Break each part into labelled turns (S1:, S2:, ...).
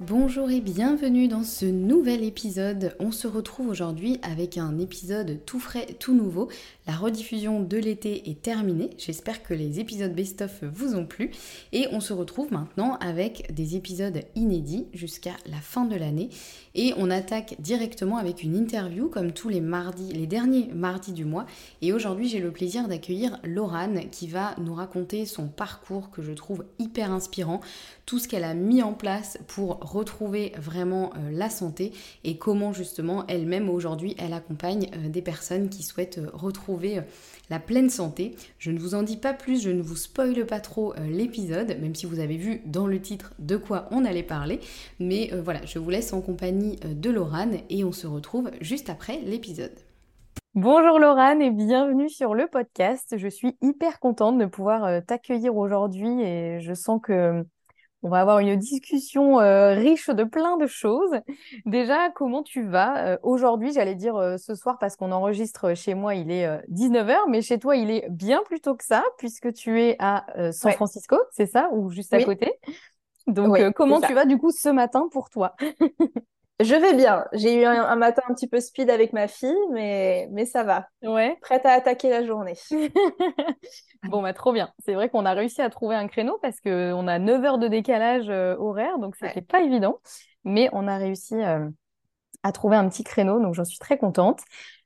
S1: Bonjour et bienvenue dans ce nouvel épisode. On se retrouve aujourd'hui avec un épisode tout frais, tout nouveau. La rediffusion de l'été est terminée. J'espère que les épisodes best-of vous ont plu. Et on se retrouve maintenant avec des épisodes inédits jusqu'à la fin de l'année. Et on attaque directement avec une interview comme tous les mardis, les derniers mardis du mois. Et aujourd'hui, j'ai le plaisir d'accueillir Laurane qui va nous raconter son parcours que je trouve hyper inspirant, tout ce qu'elle a mis en place pour retrouver vraiment euh, la santé et comment justement elle-même aujourd'hui elle accompagne euh, des personnes qui souhaitent euh, retrouver la pleine santé. Je ne vous en dis pas plus, je ne vous spoile pas trop l'épisode, même si vous avez vu dans le titre de quoi on allait parler. Mais voilà, je vous laisse en compagnie de Laurane et on se retrouve juste après l'épisode. Bonjour Laurane et bienvenue sur le podcast. Je suis hyper contente de pouvoir t'accueillir aujourd'hui et je sens que on va avoir une discussion euh, riche de plein de choses. Déjà, comment tu vas euh, aujourd'hui? J'allais dire euh, ce soir parce qu'on enregistre chez moi, il est 19h, mais chez toi, il est bien plus tôt que ça puisque tu es à San Francisco, c'est ça? Ou juste à côté? Donc, comment tu vas du coup ce matin pour toi?
S2: Je vais bien. J'ai eu un, matin un petit peu speed avec ma fille, mais, mais ça va.
S1: Ouais.
S2: Prête à attaquer la journée.
S1: bon, bah, trop bien. C'est vrai qu'on a réussi à trouver un créneau parce qu'on a 9 heures de décalage euh, horaire, donc c'était pas évident. Mais on a réussi euh, à trouver un petit créneau, donc j'en suis très contente.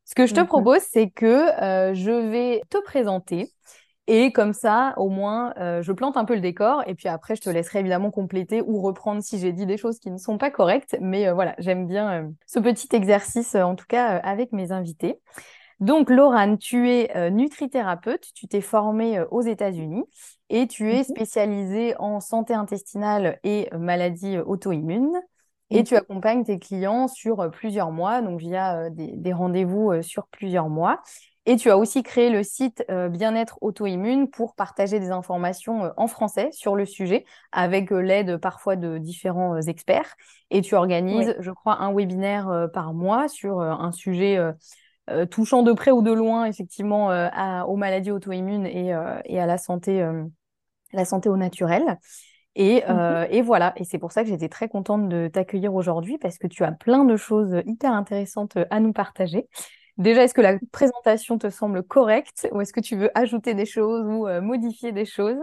S1: Ce que je te mhm. propose, c'est que euh, je vais te présenter et comme ça, au moins, je plante un peu le décor et puis après, je te laisserai évidemment compléter ou reprendre si j'ai dit des choses qui ne sont pas correctes. Mais voilà, j'aime bien ce petit exercice, en tout cas avec mes invités. Donc, Laurane, tu es nutrithérapeute, tu t'es formée aux États-Unis et tu es mhm. spécialisée en santé intestinale et maladies auto-immunes. Et tu accompagnes tes clients sur plusieurs mois, donc via des rendez-vous sur plusieurs mois. Et tu as aussi créé le site euh, Bien-être auto-immune pour partager des informations euh, en français sur le sujet, avec euh, l'aide parfois de différents experts. Et tu organises, je crois, un webinaire par mois sur un sujet touchant de près ou de loin, effectivement, aux maladies auto-immunes et, à la santé, la santé au naturel. Et, mmh et, voilà, et c'est pour ça que j'étais très contente de t'accueillir aujourd'hui parce que tu as plein de choses hyper intéressantes à nous partager. Déjà, est-ce que la présentation te semble correcte? Ou est-ce que tu veux ajouter des choses ou euh, modifier des choses?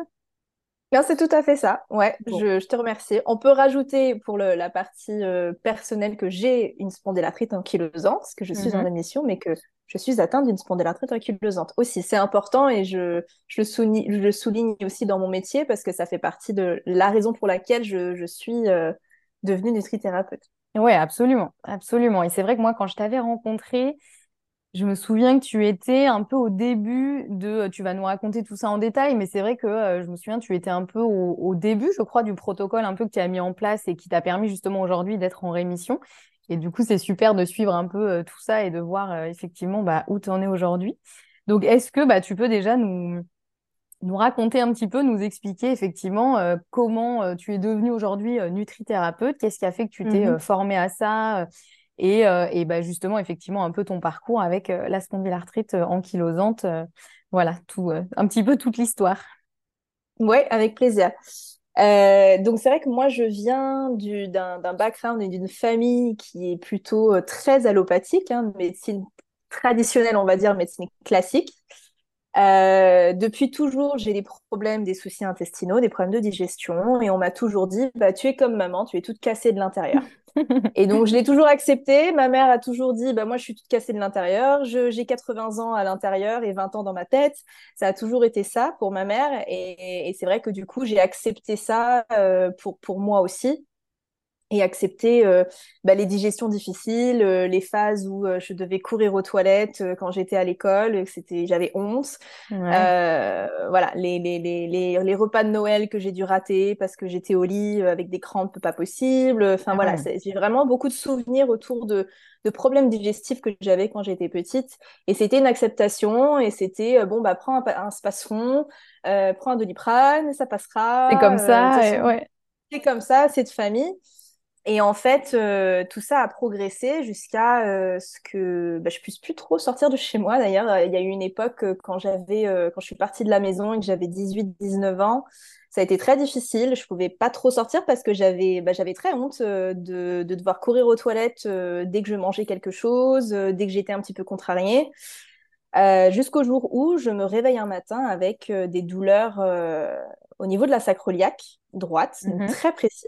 S2: Non, c'est tout à fait ça. Ouais, je, te remercie. On peut rajouter pour la partie euh, personnelle que j'ai une spondylarthrite ankylosante, parce que je suis en émission, mm-hmm. mais que je suis atteinte d'une spondylarthrite ankylosante aussi. C'est important et je, je, souligne, je le souligne aussi dans mon métier parce que ça fait partie de la raison pour laquelle je, suis euh, devenue nutrithérapeute.
S1: Oui, absolument, absolument. Et c'est vrai que moi, quand je t'avais rencontré, je me souviens que tu étais un peu au début de, tu vas nous raconter tout ça en détail, mais c'est vrai que euh, je me souviens, tu étais un peu au, au, début, je crois, du protocole un peu que tu as mis en place et qui t'a permis justement aujourd'hui d'être en rémission. Et du coup, c'est super de suivre un peu euh, tout ça et de voir euh, effectivement bah, où tu en es aujourd'hui. Donc, est-ce que bah, tu peux déjà nous, nous raconter un petit peu, nous expliquer effectivement euh, comment euh, tu es devenu aujourd'hui euh, nutrithérapeute, qu'est-ce qui a fait que tu t'es
S2: Mhm.
S1: formé à ça et, et bah, justement effectivement un peu ton parcours avec la spondylarthrite ankylosante. voilà, tout, un petit peu toute l'histoire.
S2: Ouais, avec plaisir. Euh, donc c'est vrai que moi je viens du, d'un, background et d'une famille qui est plutôt euh, très allopathique, hein, médecine traditionnelle, on va dire, médecine classique. Euh, depuis toujours, j'ai des problèmes, des soucis intestinaux, des problèmes de digestion, et on m'a toujours dit, bah, tu es comme maman, tu es toute cassée de l'intérieur. Et donc, je l'ai toujours accepté. Ma mère a toujours dit, bah, moi, je suis toute cassée de l'intérieur. J'ai 80 ans à l'intérieur et 20 ans dans ma tête. Ça a toujours été ça pour ma mère. Et, et c'est vrai que du coup, j'ai accepté ça euh, pour, pour moi aussi et accepter euh, bah, les digestions difficiles, euh, les phases où euh, je devais courir aux toilettes quand j'étais à l'école, c'était, j'avais honte.
S1: Ouais.
S2: Voilà, les, les, les, les, repas de Noël que j'ai dû rater parce que j'étais au lit avec des crampes pas possibles. Enfin
S1: Ah
S2: voilà,
S1: ouais.
S2: c'est- j'ai vraiment beaucoup de souvenirs autour de, de problèmes digestifs que j'avais quand j'étais petite. Et c'était une acceptation et c'était, bon, bah prends un, un prends un Doliprane, ça
S1: C'est
S2: passera.
S1: comme
S2: de toute
S1: ça, et ouais.
S2: c'est comme ça, c'est de famille. Et en fait, euh, tout ça a progressé jusqu'à euh, ce que bah, je puisse plus trop sortir de chez moi. D'ailleurs, euh, il y a eu une époque euh, quand j'avais, quand je suis partie de la maison et que j'avais 18-19 ans, ça a été très difficile. Je pouvais pas trop sortir parce que j'avais, bah, j'avais très honte de, de devoir courir aux toilettes dès que je mangeais quelque chose, dès que j'étais un petit peu contrariée. Jusqu'au jour où je me réveille un matin avec des douleurs au niveau de la sacroiliaque droite,
S1: Mhm.
S2: très précis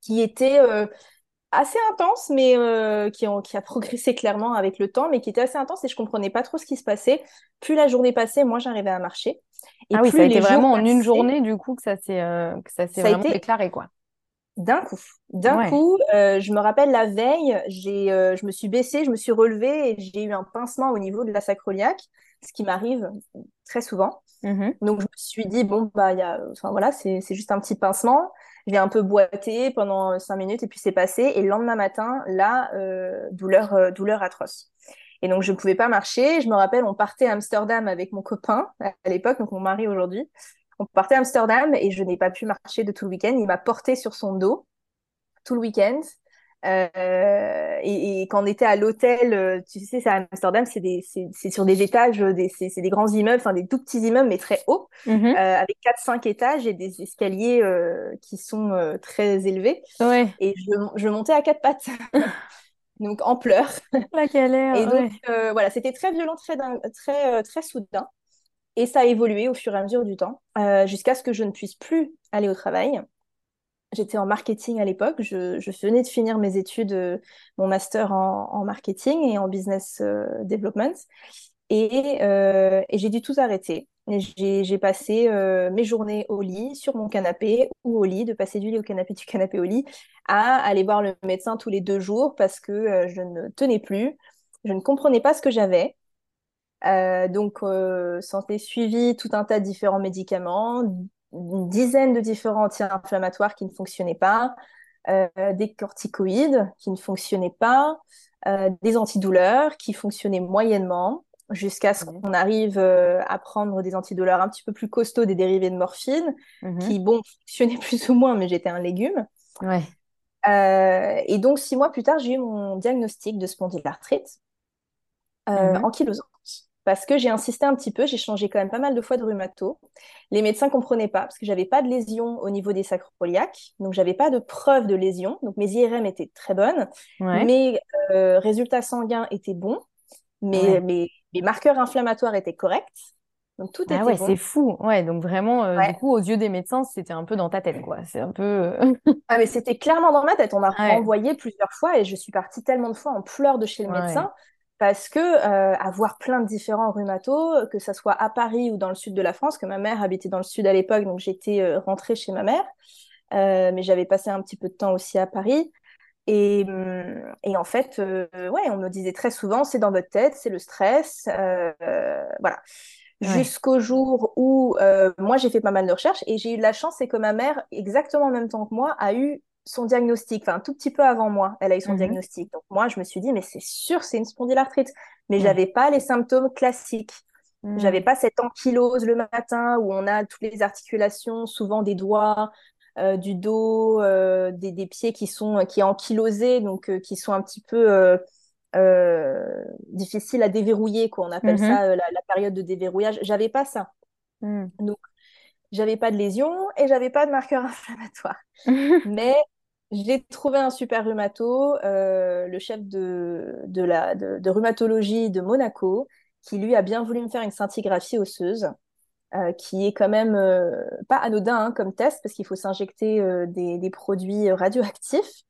S2: qui était euh, assez intense, mais euh, qui, a progressé clairement avec le temps, mais qui était assez intense et je comprenais pas trop ce qui se passait. Plus la journée passait, moins j'arrivais à marcher. Et
S1: Ah oui, ça a
S2: plus
S1: été vraiment en une journée du coup que ça s'est euh, que ça s'est vraiment
S2: été
S1: déclaré, quoi.
S2: d'un coup. D'un
S1: Ouais.
S2: coup, euh, je me rappelle la veille, j'ai, je me suis baissée, je me suis relevée et j'ai eu un pincement au niveau de la sacroiliaque, ce qui m'arrive très souvent.
S1: Mhm.
S2: Donc, je me suis dit, bon, bah, il y a, enfin, voilà, c'est, c'est juste un petit pincement. J'ai un peu boité pendant euh, cinq minutes et puis c'est passé. Et le lendemain matin, là, euh, douleur, euh, douleur atroce. Et donc, je ne pouvais pas marcher. Je me rappelle, on partait à Amsterdam avec mon copain à l'époque, donc mon mari aujourd'hui. On partait à Amsterdam et je n'ai pas pu marcher de tout le week-end. Il m'a porté sur son dos tout le week-end. Euh, et, et quand on était à l'hôtel, euh, tu sais, c'est à Amsterdam, c'est des, c'est, c'est sur des étages, euh, des, c'est, c'est des grands immeubles, enfin des tout petits immeubles, mais très hauts,
S1: Mhm.
S2: euh, avec quatre cinq étages et des escaliers euh, qui sont très élevés.
S1: Ouais.
S2: Et je, je montais à quatre pattes, donc en pleurs.
S1: La galère,
S2: Et donc,
S1: ouais.
S2: voilà, c'était très violent, très, din- très, très soudain. Et ça a évolué au fur et à mesure du temps, jusqu'à ce que je ne puisse plus aller au travail. J'étais en marketing à l'époque. Je, venais de finir mes études, euh, mon master en, marketing et en business euh, development. Et, euh, et j'ai dû tout arrêter. J'ai passé mes journées au lit, sur mon canapé ou au lit, de passer du lit au canapé, du canapé au lit, à aller voir le médecin tous les deux jours parce que je ne tenais plus. Je ne comprenais pas ce que j'avais. Donc, santé suivi, tout un tas de différents médicaments, une dizaine de différents anti-inflammatoires qui ne fonctionnaient pas, euh, des corticoïdes qui ne fonctionnaient pas, euh, des antidouleurs qui fonctionnaient moyennement, jusqu'à ce
S1: Ouais.
S2: qu'on arrive euh, à prendre des antidouleurs un petit peu plus costauds, des dérivés de morphine,
S1: Mhm.
S2: qui, bon, fonctionnaient plus ou moins, mais j'étais un légume.
S1: Ouais.
S2: Et donc, six mois plus tard, j'ai eu mon diagnostic de spondylarthrite euh,
S1: Mhm.
S2: ankylosante. Parce que j'ai insisté un petit peu, j'ai changé quand même pas mal de fois de rhumato. Les médecins comprenaient pas parce que j'avais pas de lésion au niveau des sacroiliaques, donc j'avais pas de preuve de lésion. Donc mes IRM étaient très bonnes,
S1: Ouais.
S2: mes euh, résultats sanguins étaient bons, mes,
S1: Ouais.
S2: mes, mes marqueurs inflammatoires étaient corrects, donc tout
S1: Ah
S2: était
S1: ouais, c'est fou. Ouais, donc vraiment, euh, du coup, aux yeux des médecins, c'était un peu dans ta tête, quoi. C'est un peu. euh,
S2: Ah, mais c'était clairement dans ma tête. On m'a renvoyé plusieurs fois et je suis partie tellement de fois en pleurs de chez le médecin parce que euh, avoir plein de différents rhumatos, que ça soit à Paris ou dans le sud de la France, que ma mère habitait dans le sud à l'époque, donc j'étais euh, rentrée chez ma mère, euh, mais j'avais passé un petit peu de temps aussi à Paris. Et, hum, et en fait, ouais, on me disait très souvent, c'est dans votre tête, c'est le stress. voilà. Jusqu'au jour où moi, j'ai fait pas mal de recherches et j'ai eu de la chance, c'est que ma mère, exactement en même temps que moi, a eu son diagnostic, enfin un tout petit peu avant moi, elle a eu son mhm. diagnostic. Donc moi, je me suis dit, mais c'est sûr, c'est une spondylarthrite. Mais je j'avais pas les symptômes classiques. Je J'avais mhm. pas cette ankylose le matin où on a toutes les articulations, souvent des doigts, euh, du dos, euh, des, pieds qui sont qui ankylosés, donc euh, qui sont un petit peu difficiles à déverrouiller, quoi. On appelle mhm. ça la, période de déverrouillage. J'avais pas ça. Donc j'avais pas de lésions et j'avais pas de marqueur inflammatoire. Mais j'ai trouvé un super rhumato, euh, le chef de, de, la, de, rhumatologie de Monaco, qui lui a bien voulu me faire une scintigraphie osseuse, euh, qui est quand même euh, pas anodin hein, comme test, parce qu'il faut s'injecter des, des, produits radioactifs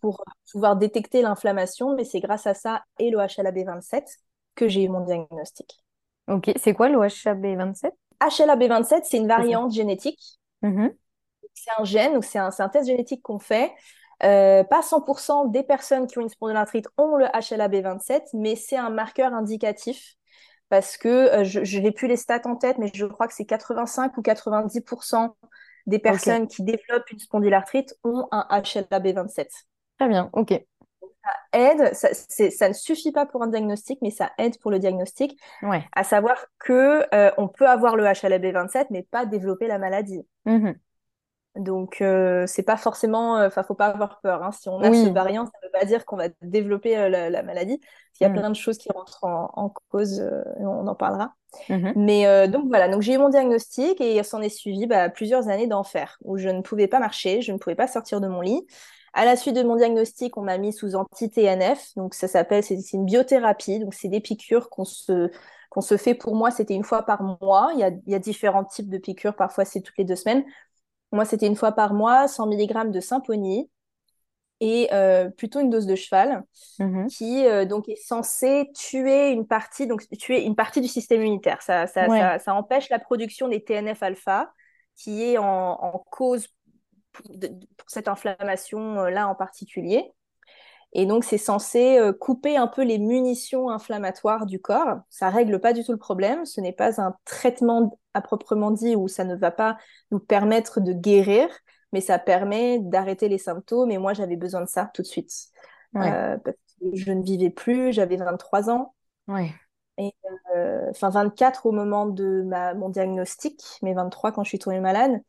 S2: pour pouvoir détecter l'inflammation, mais c'est grâce à ça et le HLA-B27 que j'ai eu mon diagnostic.
S1: Ok, c'est quoi le HLA-B27
S2: HLA-B27, c'est une variante génétique. Mm-hmm c'est un gène, donc c'est un, un, test génétique qu'on fait. Euh, pas 100% des personnes qui ont une spondylarthrite ont le HLA-B27, mais c'est un marqueur indicatif parce que euh, je n'ai plus les stats en tête, mais je crois que c'est 85 ou 90% des personnes qui développent une spondylarthrite ont un HLA-B27.
S1: Très bien, ok.
S2: Ça aide, ça, ça, ne suffit pas pour un diagnostic, mais ça aide pour le diagnostic. Ouais. À savoir que euh, on peut avoir le HLA-B27, mais pas développer la maladie. Mmh donc, euh, c'est pas forcément, euh, enfin, faut pas avoir peur. Hein. Si on a ce variant, ça ne veut pas dire qu'on va développer euh, la, maladie. Il y a mm. plein de choses qui rentrent en, cause, et on en parlera. Mm-hmm. Mais donc voilà, donc j'ai eu mon diagnostic et il s'en est suivi bah, plusieurs années d'enfer où je ne pouvais pas marcher, je ne pouvais pas sortir de mon lit. À la suite de mon diagnostic, on m'a mis sous anti-TNF, donc ça s'appelle, c'est une biothérapie, donc c'est des piqûres qu'on se qu'on se fait pour moi, c'était une fois par mois. Il y, a, il y a différents types de piqûres, parfois c'est toutes les deux semaines. Moi, c'était une fois par mois, 100 mg de Symphony et euh, plutôt une dose de cheval mhm. qui euh, donc est censée tuer une partie donc tuer une partie du système immunitaire. Ça, ça, ça, empêche la production des TNF alpha qui est en, cause pour, cette inflammation euh, là en particulier. Et donc, c'est censé couper un peu les munitions inflammatoires du corps. Ça règle pas du tout le problème. Ce n'est pas un traitement à proprement dit où ça ne va pas nous permettre de guérir, mais ça permet d'arrêter les symptômes. Et moi, j'avais besoin de ça tout de suite. Euh, parce que je ne vivais plus, j'avais 23 ans. Ouais. Et euh, enfin 24 au moment de ma, mon diagnostic, mais 23 quand je suis tombée malade.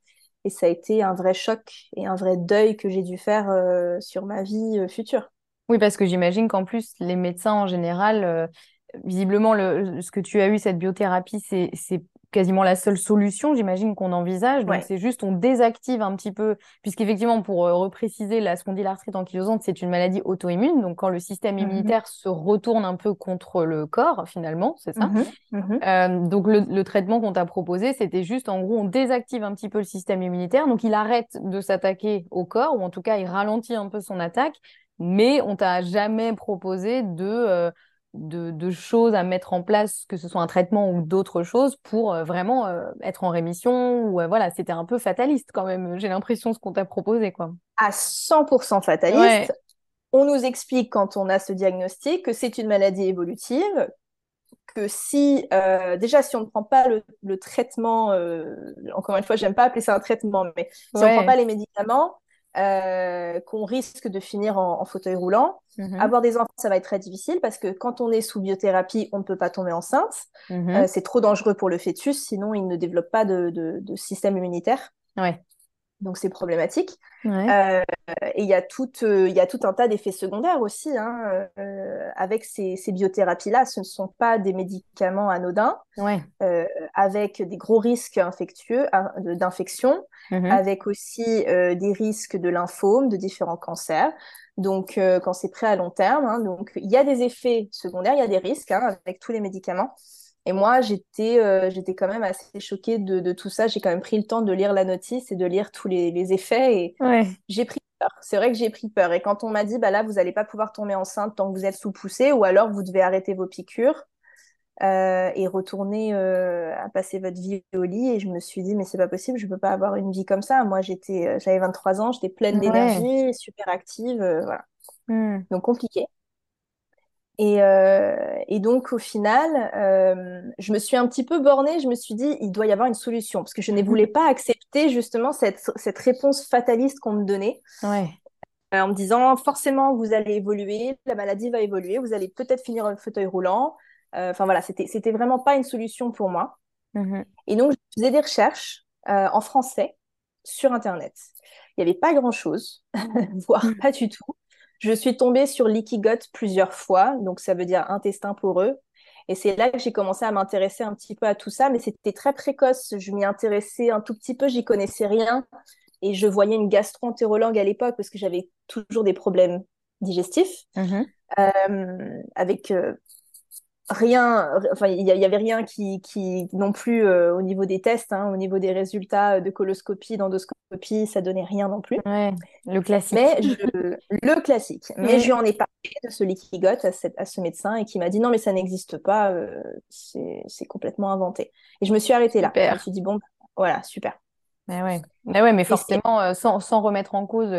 S2: Et ça a été un vrai choc et un vrai deuil que j'ai dû faire euh, sur ma vie future.
S1: Oui, parce que j'imagine qu'en plus, les médecins en général, visiblement, le, ce que tu as eu, cette biothérapie, c'est quasiment la seule solution, j'imagine, qu'on envisage. Donc, c'est juste, on désactive un petit peu, puisqu'effectivement, pour euh, repréciser, la spondylarthrite ankylosante, c'est une maladie auto-immune. Donc, quand le système mmh immunitaire se retourne un peu contre le corps, finalement, c'est ça. Mmh mmh euh, donc, le, traitement qu'on t'a proposé, c'était juste, en gros, on désactive un petit peu le système immunitaire. Donc, il arrête de s'attaquer au corps, ou en tout cas, il ralentit un peu son attaque. Mais on t'a jamais proposé de... Euh, de, choses à mettre en place, que ce soit un traitement ou d'autres choses, pour euh, vraiment euh, être en rémission. Ou voilà, c'était un peu fataliste quand même. J'ai l'impression ce qu'on t'a proposé, quoi.
S2: À 100% fataliste. On nous explique quand on a ce diagnostic que c'est une maladie évolutive, que si déjà si on ne prend pas le, traitement, encore une fois, j'aime pas appeler ça un traitement, mais si on ne prend pas les médicaments, euh, qu'on risque de finir en, fauteuil roulant. Mhm. Avoir des enfants, ça va être très difficile parce que quand on est sous biothérapie, on ne peut pas tomber enceinte. Mhm. Euh, c'est trop dangereux pour le fœtus, sinon il ne développe pas de, de système immunitaire. Ouais donc c'est problématique. Euh, et il y, a tout, euh, il y a tout un tas d'effets secondaires aussi. Hein, euh, avec ces, ces biothérapies-là, ce ne sont pas des médicaments anodins, avec des gros risques infectieux, d'infection, mm-hmm. avec aussi des risques de lymphome, de différents cancers. Donc quand c'est prêt à long terme, hein, donc il y a des effets secondaires, il y a des risques hein, avec tous les médicaments. Et moi, j'étais euh, j'étais quand même assez choquée de, tout ça. J'ai quand même pris le temps de lire la notice et de lire tous les, effets. Et j'ai pris peur. C'est vrai que j'ai pris peur. Et quand on m'a dit, bah là, vous n'allez pas pouvoir tomber enceinte tant que vous êtes sous poussée, ou alors vous devez arrêter vos piqûres euh, et retourner euh, à passer votre vie au lit. Et je me suis dit, mais c'est pas possible, je peux pas avoir une vie comme ça. Moi, j'étais, j'avais 23 ans, j'étais pleine d'énergie, super active. voilà. Hmm. Donc compliqué. Et, euh, et, donc, au final, euh, je me suis un petit peu bornée. Je me suis dit, il doit y avoir une solution. Parce que je ne voulais pas accepter justement cette, cette réponse fataliste qu'on me donnait.
S1: Ouais.
S2: Euh, en me disant, forcément, vous allez évoluer, la maladie va évoluer, vous allez peut-être finir en fauteuil roulant. Enfin, voilà, c'était, c'était vraiment pas une solution pour moi.
S1: Mm-hmm.
S2: Et donc, je faisais des recherches en français sur Internet. Il n'y avait pas grand-chose, voire mm. pas du tout. Je suis tombée sur l'ikigot plusieurs fois, donc ça veut dire intestin poreux. Et c'est là que j'ai commencé à m'intéresser un petit peu à tout ça, mais c'était très précoce. Je m'y intéressais un tout petit peu, j'y connaissais rien. Et je voyais une gastro-entérologue à l'époque parce que j'avais toujours des problèmes digestifs,
S1: mm-hmm.
S2: euh, avec euh, rien, enfin, il n'y avait rien qui, qui non plus euh, au niveau des tests, hein, au niveau des résultats de coloscopie, d'endoscopie, ça donnait rien non plus.
S1: Ouais, le classique.
S2: Mais le classique. Mais je lui en ai parlé de ce liquigote à, à, ce médecin et qui m'a dit non, mais ça n'existe pas, euh, c'est complètement inventé. Et je me suis arrêtée là. Je me suis dit bon, voilà, super.
S1: Mais ouais, mais, ouais, mais forcément, euh, sans, sans, remettre en cause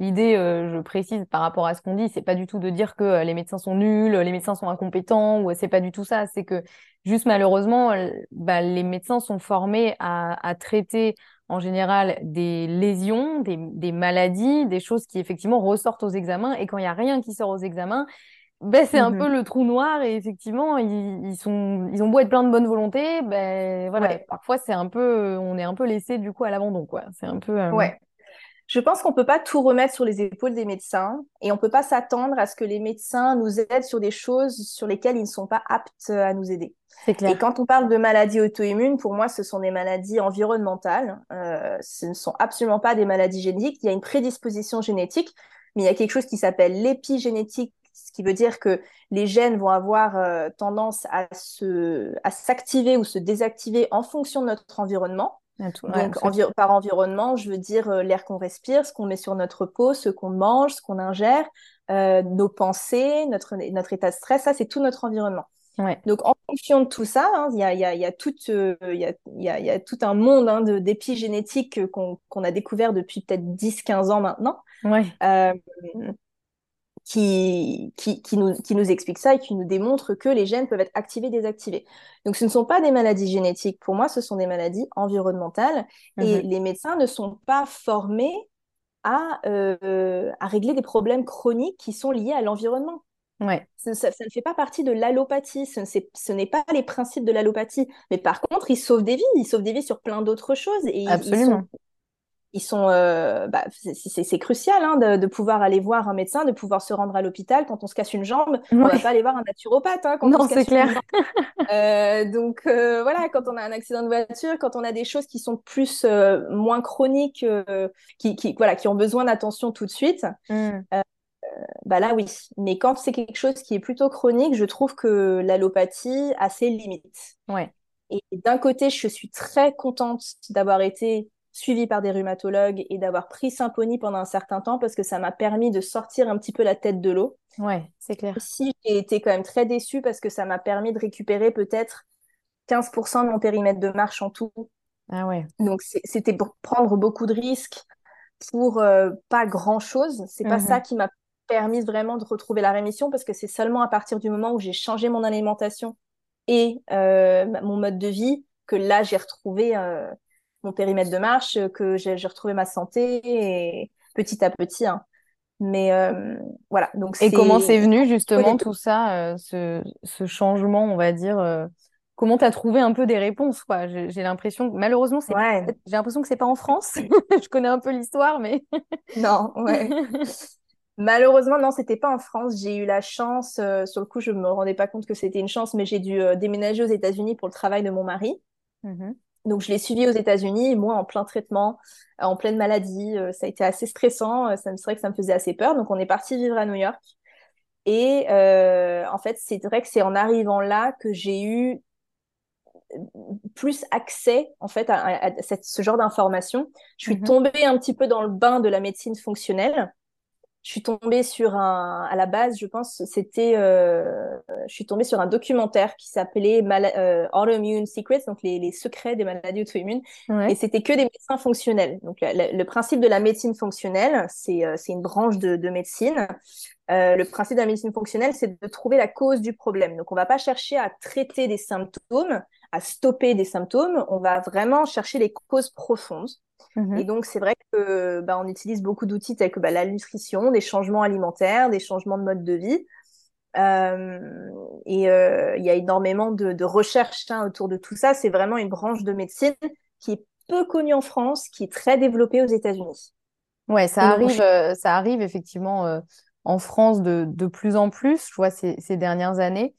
S1: L'idée, euh, je précise par rapport à ce qu'on dit, c'est pas du tout de dire que euh, les médecins sont nuls, les médecins sont incompétents, ou c'est pas du tout ça. C'est que juste malheureusement, bah, les médecins sont formés à, traiter en général des lésions, des, maladies, des choses qui effectivement ressortent aux examens. Et quand il y a rien qui sort aux examens, ben, c'est un mmh peu le trou noir et effectivement ils, sont ils ont beau être plein de bonne volonté ben voilà. Parfois c'est un peu on est un peu laissé du coup à l'abandon quoi. C'est un peu euh,
S2: ouais je pense qu'on ne peut pas tout remettre sur les épaules des médecins et on ne peut pas s'attendre à ce que les médecins nous aident sur des choses sur lesquelles ils ne sont pas aptes à nous aider.
S1: Clair.
S2: Et quand on parle de maladies auto-immunes, pour moi, ce sont des maladies environnementales. Euh, ce ne sont absolument pas des maladies génétiques. Il y a une prédisposition génétique, mais il y a quelque chose qui s'appelle l'épigénétique, ce qui veut dire que les gènes vont avoir euh, tendance à se, à s'activer ou se désactiver en fonction de notre environnement. Donc, par environnement, je veux dire euh, l'air qu'on respire, ce qu'on met sur notre peau, ce qu'on mange, ce qu'on ingère, euh, nos pensées, notre, notre état de stress, ça, c'est tout notre environnement. Donc, en fonction de tout ça, il y, a, y, a, y, a tout, euh, y, a, y, a, y, a, tout un monde hein, d'épigénétique qu'on a découvert depuis peut-être 10-15 ans maintenant.
S1: Ouais.
S2: Qui, qui, qui, nous, qui nous explique ça et qui nous démontre que les gènes peuvent être activés, désactivés. Donc ce ne sont pas des maladies génétiques, pour moi, ce sont des maladies environnementales et mhm. les médecins ne sont pas formés à, euh, à régler des problèmes chroniques qui sont liés à l'environnement.
S1: Ouais.
S2: Ça, ça, ne fait pas partie de l'allopathie, ce n'est pas les principes de l'allopathie. Mais par contre, ils sauvent des vies, ils sauvent des vies sur plein d'autres choses. Et
S1: Absolument
S2: ils sont, euh, bah, c'est crucial hein, de, de, pouvoir aller voir un médecin, de pouvoir se rendre à l'hôpital quand on se casse une jambe. On On va pas aller voir un naturopathe hein, quand
S1: non, casse clair.
S2: Euh, donc euh, voilà, quand on a un accident de voiture, quand on a des choses qui sont plus euh, moins chroniques, euh, qui, qui, voilà, qui ont besoin d'attention tout de suite.
S1: Mm.
S2: bah là oui, mais quand c'est quelque chose qui est plutôt chronique, je trouve que l'allopathie a ses limites.
S1: Ouais.
S2: Et d'un côté, je suis très contente d'avoir été suivi par des rhumatologues et d'avoir pris Symphony pendant un certain temps parce que ça m'a permis de sortir un petit peu la tête de l'eau.
S1: Ouais, c'est clair.
S2: Si j'ai été quand même très déçue parce que ça m'a permis de récupérer peut-être 15% de mon périmètre de marche en tout.
S1: Ah ouais.
S2: Donc c'était pour prendre beaucoup de risques pour euh, pas grand-chose. C'est pas ça mhm. qui m'a permis vraiment de retrouver la rémission parce que c'est seulement à partir du moment où j'ai changé mon alimentation et euh, mon mode de vie que là j'ai retrouvé euh, mon périmètre de marche, que j'ai retrouvé ma santé et petit à petit. Hein. Mais euh, voilà. Donc
S1: et comment c'est venu justement tout ça, euh, ce, ce, changement, on va dire euh, Comment tu as trouvé un peu des réponses quoi? J'ai l'impression, malheureusement, c'est
S2: ouais.
S1: j'ai l'impression que c'est pas en France. je connais un peu l'histoire, mais
S2: non, ouais. Malheureusement, non, c'était pas en France. J'ai eu la chance, sur le coup, je me rendais pas compte que c'était une chance, mais j'ai dû déménager aux États-Unis pour le travail de mon mari.
S1: Mmh
S2: donc, je l'ai suivi aux États-Unis, moi en plein traitement, euh, en pleine maladie. Euh, ça a été assez stressant. Euh, ça me serait que ça me faisait assez peur. Donc, on est parti vivre à New York. Et en fait, c'est vrai que c'est en arrivant là que j'ai eu plus accès en fait à, ce genre d'informations. Je suis mhm. tombée un petit peu dans le bain de la médecine fonctionnelle. Je suis tombée sur un, à la base, je pense, c'était, je je suis tombée sur un documentaire qui s'appelait Autoimmune Secrets, donc les, secrets des maladies auto-immunes. Et c'était que des médecins fonctionnels. Donc le, principe de la médecine fonctionnelle, c'est une branche de, de médecine. le principe de la médecine fonctionnelle, c'est de trouver la cause du problème. Donc on va pas chercher à traiter des symptômes, à stopper des symptômes, on va vraiment chercher les causes profondes. Mhm. Et donc, c'est vrai que bah, on utilise beaucoup d'outils tels que bah, la nutrition, des changements alimentaires, des changements de mode de vie. Euh, et euh, il y a énormément de, recherches hein, autour de tout ça. C'est vraiment une branche de médecine qui est peu connue en France, qui est très développée aux États-Unis.
S1: Ouais, ça arrive, euh, ça arrive effectivement en France de, de, plus en plus, je vois ces, ces dernières années.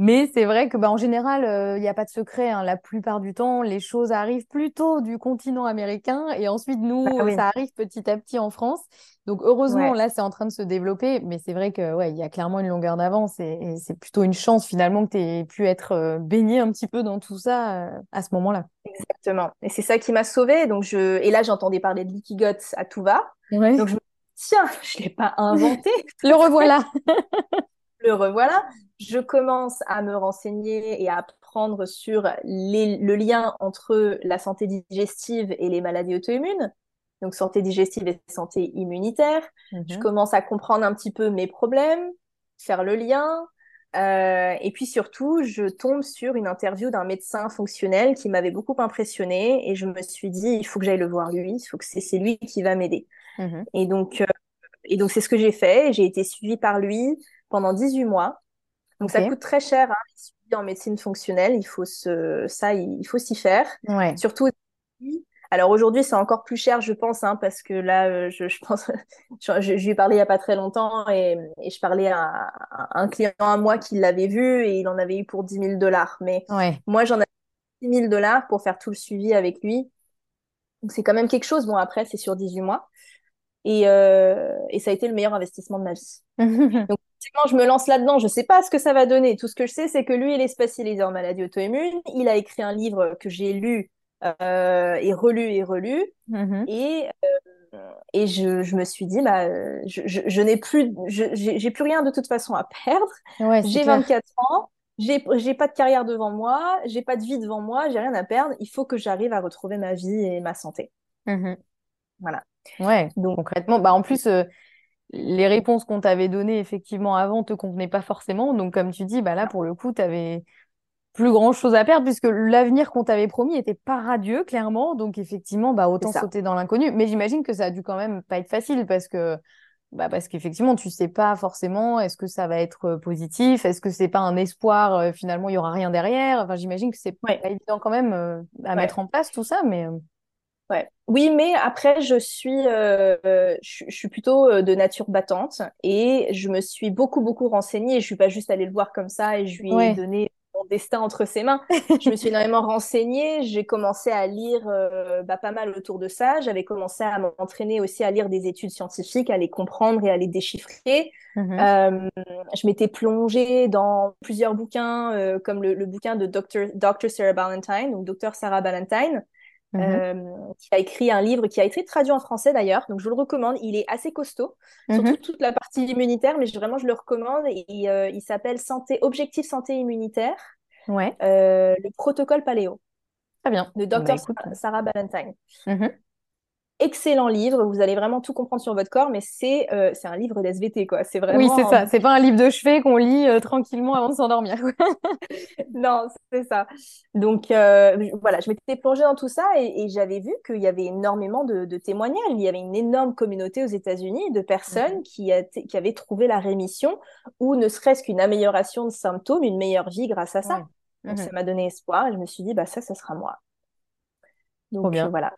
S1: Mais c'est vrai que bah, en général, euh, il n'y a pas de secret. Hein. La plupart du temps, les choses arrivent plutôt du continent américain et ensuite, nous, bah ça arrive petit à petit en France. Donc, heureusement, là, c'est en train de se développer. Mais c'est vrai que ouais, il y a clairement une longueur d'avance et, c'est plutôt une chance finalement que tu aies pu être euh, baigné un petit peu dans tout ça euh, à ce moment-là.
S2: Exactement. Et c'est ça qui m'a sauvée. Donc, je... Et là, j'entendais parler de Leaky à tout va. Donc, je me tiens, je ne l'ai pas inventé.
S1: Le revoilà.
S2: le revoilà. Je commence à me renseigner et à apprendre sur le lien entre la santé digestive et les maladies auto-immunes. Donc santé digestive et santé immunitaire. Je mhm. commence à comprendre un petit peu mes problèmes, faire le lien. Euh, et puis surtout, je tombe sur une interview d'un médecin fonctionnel qui m'avait beaucoup impressionné et je me suis dit, il faut que j'aille le voir lui, il faut que c'est lui qui va m'aider. Mhm. Et donc, euh, et donc c'est ce que j'ai fait. J'ai été suivie par lui pendant 18 mois. Donc ça coûte très cher, hein, en médecine fonctionnelle, il faut se, ça, il faut s'y faire.
S1: Ouais.
S2: Surtout. Alors aujourd'hui, c'est encore plus cher, je pense, hein, parce que là, euh, je, je pense, je, je, lui ai parlé il y a pas très longtemps et, et je parlais à, un client à moi qui l'avait vu et il en avait eu pour 10 000 dollars. Mais moi, j'en ai 10 000 dollars pour faire tout le suivi avec lui. Donc c'est quand même quelque chose. Bon, après, c'est sur 18 mois. Et, euh, et ça a été le meilleur investissement de ma vie. Donc, je me lance là-dedans, je ne sais pas ce que ça va donner. Tout ce que je sais, c'est que lui, il est spécialisé en maladies auto-immunes. Il a écrit un livre que j'ai lu euh, et relu et relu. Mm-hmm. Et, euh, et je, je, me suis dit, bah, je, je, n'ai plus, j'ai plus rien de toute façon à perdre. j'ai 24 ans. J'ai pas de carrière devant moi, j'ai pas de vie devant moi, j'ai rien à perdre. Il faut que j'arrive à retrouver ma vie et ma santé.
S1: Mm-hmm.
S2: Voilà.
S1: Ouais, donc concrètement, bah en plus, euh, les réponses qu'on t'avait données effectivement avant te convenaient pas forcément. Donc, comme tu dis, bah là, pour le coup, tu avais plus grand chose à perdre puisque l'avenir qu'on t'avait promis était pas radieux, clairement. Donc, effectivement, bah, autant sauter dans l'inconnu. Mais j'imagine que ça a dû quand même pas être facile parce que, bah, parce qu'effectivement, tu sais pas forcément est-ce que ça va être euh, positif, est-ce que c'est pas un espoir, euh, finalement, il y aura rien derrière? Enfin, j'imagine que c'est pas évident quand même euh, à mettre en place tout ça, mais.
S2: Oui, mais après, je suis, euh, je, suis plutôt euh, de nature battante et je me suis beaucoup, beaucoup renseignée. Je suis pas juste allée le voir comme ça et je lui ai donné mon destin entre ses mains. je me suis énormément renseignée. J'ai commencé à lire euh, bah, pas mal autour de ça. J'avais commencé à m'entraîner aussi à lire des études scientifiques, à les comprendre et à les déchiffrer. Mm-hmm. je m'étais plongée dans plusieurs bouquins, comme le, bouquin de Dr. Dr. Sarah Ballantyne, donc Dr. Sarah Ballantyne. Mmh euh, qui a écrit un livre qui a été traduit en français d'ailleurs, donc je vous le recommande. Il est assez costaud, mmh surtout toute la partie immunitaire, mais je, vraiment je le recommande. Euh, il s'appelle Santé, Objectif Santé Immunitaire,
S1: ouais.
S2: Euh, le protocole paléo.
S1: Très bien.
S2: De Dr. Bah, Sarah Ballantyne. Mmh excellent livre. Vous allez vraiment tout comprendre sur votre corps, mais c'est euh, c'est un livre d'SVT, quoi. C'est vraiment.
S1: Oui, c'est ça. C'est pas un livre de chevet qu'on lit euh, tranquillement avant de s'endormir.
S2: non, c'est ça. Donc euh, voilà, je m'étais plongée dans tout ça et, j'avais vu qu'il y avait énormément de, témoignages. Il y avait une énorme communauté aux États-Unis de personnes mhm. qui, qui avaient trouvé la rémission ou ne serait-ce qu'une amélioration de symptômes, une meilleure vie grâce à ça. Donc mhm. ça m'a donné espoir et je me suis dit, bah ça, ça sera moi. Donc bien. voilà,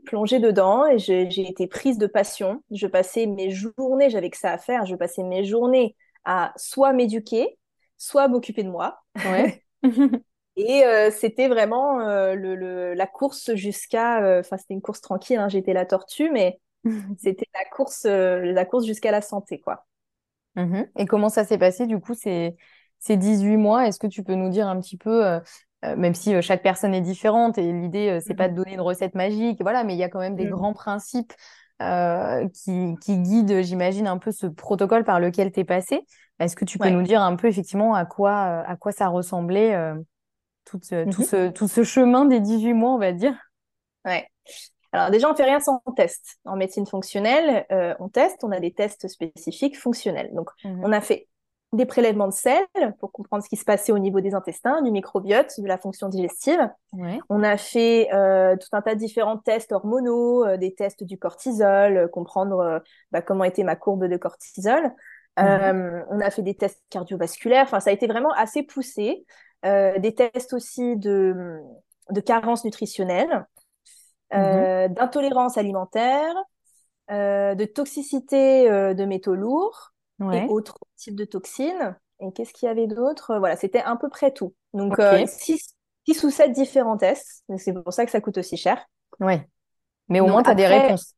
S2: plongée dedans et j'ai été prise de passion. Je passais mes journées, j'avais que ça à faire, je passais mes journées à soit m'éduquer, soit m'occuper de moi.
S1: Ouais.
S2: et euh, c'était vraiment euh, le, la course jusqu'à, euh, enfin c'était une course tranquille, hein, j'étais la tortue, mais c'était la course, la course jusqu'à la santé, quoi.
S1: Mmh et comment ça s'est passé du coup ces, ces 18 mois? Est-ce que tu peux nous dire un petit peu même si euh, chaque personne est différente et l'idée euh, c'est pas de mmh donner une recette magique, voilà, mais il y a quand même des mmh grands principes qui, qui, guident, j'imagine, un peu ce protocole par lequel tu es passé. Est-ce que tu peux nous dire un peu effectivement à quoi, à quoi ça ressemblait tout, ce, tout, mhm. ce, tout ce chemin des 18 mois, on va dire?
S2: Ouais. Alors déjà, on fait rien sans test. En médecine fonctionnelle, on teste, on a des tests spécifiques fonctionnels. Donc, mhm. on a fait des prélèvements de sel pour comprendre ce qui se passait au niveau des intestins, du microbiote, de la fonction digestive. On a fait euh, tout un tas de différents tests hormonaux, euh, des tests du cortisol, euh, comprendre bah, comment était ma courbe de cortisol. Mhm. on a fait des tests cardiovasculaires. Enfin, ça a été vraiment assez poussé. des tests aussi de, de carence nutritionnelle, mhm. d'intolérance alimentaire, de toxicité de métaux lourds et autres types de toxines. Et qu'est-ce qu'il y avait d'autre? Voilà, c'était à peu près tout. Donc, 6 euh, ou 7 différents tests. C'est pour ça que ça coûte aussi cher.
S1: Oui. Mais au moins, tu as des réponses.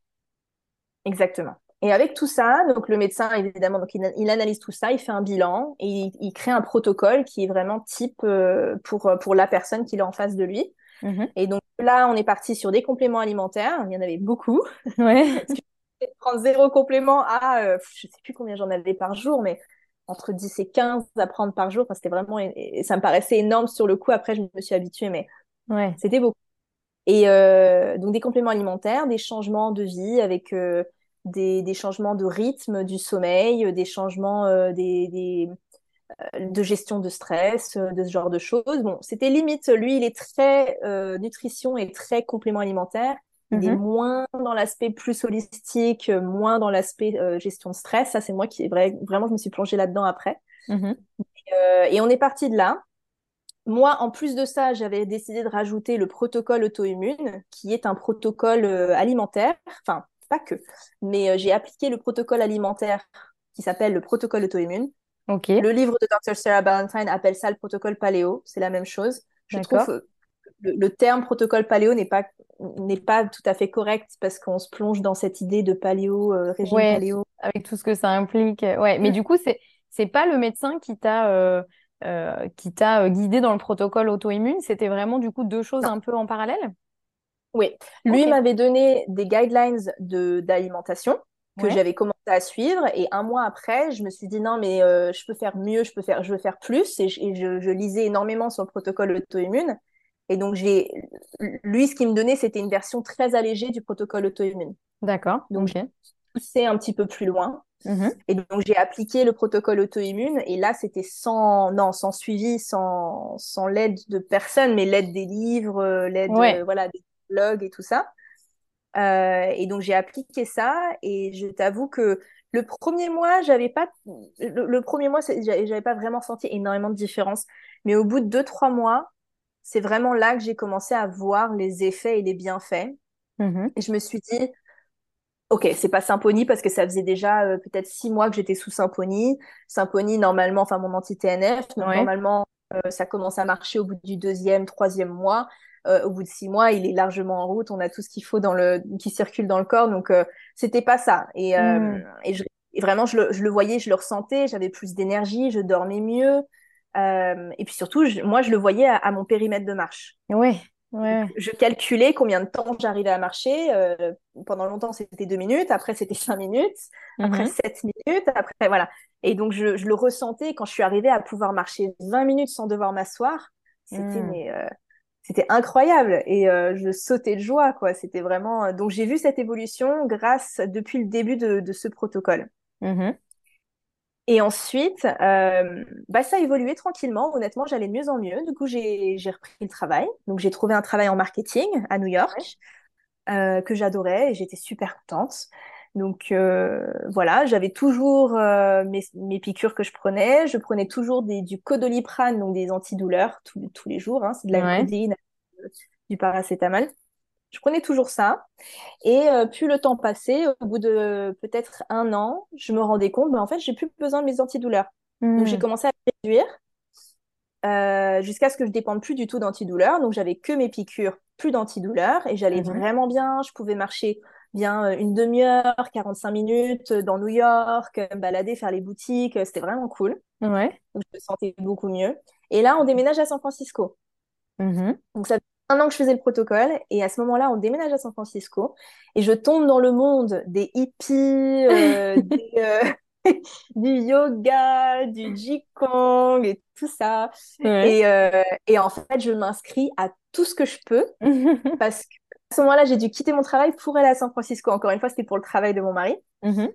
S2: Exactement. Et avec tout ça, donc le médecin, évidemment, donc il, analyse tout ça, il fait un bilan et il, crée un protocole qui est vraiment type euh, pour, pour la personne qui est en face de lui. Mm-hmm. Et donc là, on est parti sur des compléments alimentaires. Il y en avait beaucoup.
S1: Ouais.
S2: prendre zéro complément à, euh, je sais plus combien j'en avais par jour, mais entre 10 et 15 à prendre par jour. c'était vraiment, et, ça me paraissait énorme sur le coup. Après, je me suis habituée, mais
S1: ouais.
S2: c'était beaucoup. Et euh, donc, des compléments alimentaires, des changements de vie avec euh, des, des, changements de rythme du sommeil, des changements des, des de gestion de stress, de ce genre de choses. Bon, c'était limite. Lui, il est très nutrition et très complément alimentaire. Il est mhm. moins dans l'aspect plus holistique, moins dans l'aspect euh, gestion de stress. Ça, c'est moi qui, vrai, vraiment, je me suis plongée là-dedans après.
S1: Mhm.
S2: Euh, et on est parti de là. Moi, en plus de ça, j'avais décidé de rajouter le protocole auto-immune, qui est un protocole euh, alimentaire. Enfin, pas que, mais j'ai appliqué le protocole alimentaire qui s'appelle le protocole auto-immune. Le livre de Dr. Sarah Ballantyne appelle ça le protocole paléo. C'est la même chose. Je trouve le, terme protocole paléo n'est pas n'est pas tout à fait correct parce qu'on se plonge dans cette idée de paléo euh, régime paléo.
S1: avec tout ce que ça implique ouais. Mais mm. du coup c'est c'est pas le médecin qui t'a euh, euh, qui t'a guidé dans le protocole auto-immune? C'était vraiment du coup deux choses un peu en parallèle?
S2: Oui. Lui m'avait donné des guidelines de d'alimentation que j'avais commencé à suivre et un mois après je me suis dit non mais je peux faire mieux je peux faire je veux faire plus et, je, je lisais énormément sur le protocole auto-immune et donc, j'ai, lui, ce qu'il me donnait, c'était une version très allégée du protocole auto-immune.
S1: D'accord.
S2: Donc, j'ai poussé un petit peu plus loin.
S1: Mm-hmm.
S2: Et donc, j'ai appliqué le protocole auto-immune. Et là, c'était sans, non, sans suivi, sans, sans l'aide de personne, mais l'aide des livres, euh, l'aide, euh, voilà, des blogs et tout ça. Euh, et donc, j'ai appliqué ça. Et je t'avoue que le premier mois, j'avais pas, le, le premier mois, j'avais pas vraiment senti énormément de différence. Mais au bout de deux, trois mois, c'est vraiment là que j'ai commencé à voir les effets et les bienfaits.
S1: Mm-hmm.
S2: Et je me suis dit, ok, c'est pas Symfony parce que ça faisait déjà euh, peut-être six mois que j'étais sous Symfony. Symfony, normalement, enfin mon anti-TNF, normalement, euh, ça commence à marcher au bout du deuxième, troisième mois. Euh, au bout de six mois, il est largement en route. On a tout ce qu'il faut dans le, qui circule dans le corps. Donc, c'était pas ça. Et, mm. et, vraiment, je le, je le, voyais, je le ressentais. J'avais plus d'énergie, je dormais mieux. Euh, et puis surtout, moi, je le voyais à, mon périmètre de marche.
S1: Oui. Ouais.
S2: Je calculais combien de temps j'arrivais à marcher. Euh, pendant longtemps, c'était deux minutes. Après, c'était cinq minutes. Après, mhm. sept minutes. Après, voilà. Et donc, je, je, le ressentais quand je suis arrivée à pouvoir marcher 20 minutes sans devoir m'asseoir. C'était mm. euh, c'était incroyable. Et je sautais de joie, quoi. C'était vraiment. Donc, j'ai vu cette évolution grâce depuis le début de, de ce protocole.
S1: Mhm.
S2: Et ensuite, euh, bah, ça a évolué tranquillement. Honnêtement, j'allais de mieux en mieux. Du coup, j'ai repris le travail. Donc, j'ai trouvé un travail en marketing à New York euh, que j'adorais et j'étais super contente. Donc, euh, voilà, j'avais toujours mes, mes, piqûres que je prenais. Je prenais toujours des, du codoliprane, donc des antidouleurs tous, tous les jours. Hein. C'est de la ouais. du paracétamol. Je prenais toujours ça. Et euh, plus le temps passait, au bout de peut-être un an, je me rendais compte, mais en fait, j'ai plus besoin de mes antidouleurs. Donc, j'ai hmm. commencé à réduire euh, jusqu'à ce que je dépende plus du tout d'antidouleurs. Donc, j'avais que mes piqûres, plus d'antidouleurs, et j'allais mhm. vraiment bien. Je pouvais marcher bien euh, une demi-heure, 45 minutes dans New York, me balader, faire les boutiques. C'était vraiment cool.
S1: Ouais.
S2: Donc, je me sentais beaucoup mieux. Et là, on déménage à San Francisco.
S1: Mhm.
S2: Donc, ça un an que je faisais le protocole et à ce moment-là, on déménage à San Francisco et je tombe dans le monde des hippies, euh, des, euh, du yoga, du Jikong et tout ça. Et, euh, et, en fait, je m'inscris à tout ce que je peux parce qu'à ce moment-là, j'ai dû quitter mon travail pour aller à San Francisco. Encore une fois, c'était pour le travail de mon mari. Mm-hmm.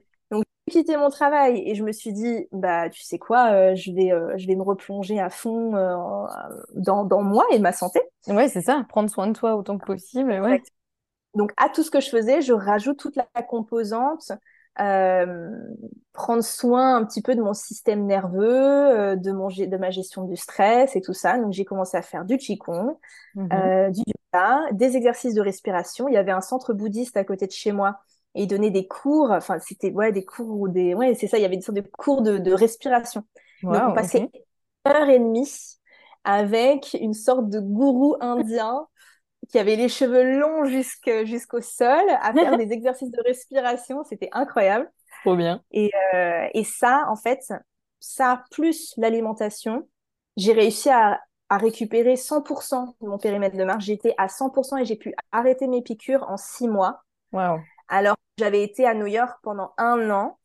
S2: Quitté mon travail et je me suis dit, bah, tu sais quoi, euh, je, vais, euh, je vais me replonger à fond dans, dans, moi et ma santé.
S1: Ouais, c'est ça, prendre soin de toi autant que possible. Ouais.
S2: Donc, à tout ce que je faisais, je rajoute toute la composante euh, prendre soin un petit peu de mon système nerveux, euh, de, mon, de ma gestion du stress et tout ça. Donc j'ai commencé à faire du qigong, euh, du yoga, des exercices de respiration. Il y avait un centre bouddhiste à côté de chez moi et il donnait des cours. Enfin c'était ouais des cours ou des ouais c'est ça. Il y avait des sortes de cours de, de respiration. Donc on passait une heure et demie avec une sorte de gourou indien qui avait les cheveux longs jusqu'au sol, à faire des exercices de respiration. C'était incroyable.
S1: Trop bien.
S2: Et, euh, et, ça, en fait, ça plus l'alimentation, j'ai réussi à, à, récupérer 100% de mon périmètre de marche. J'étais à 100% et j'ai pu arrêter mes piqûres en six mois.
S1: Wow.
S2: Alors, j'avais été à New York pendant un an.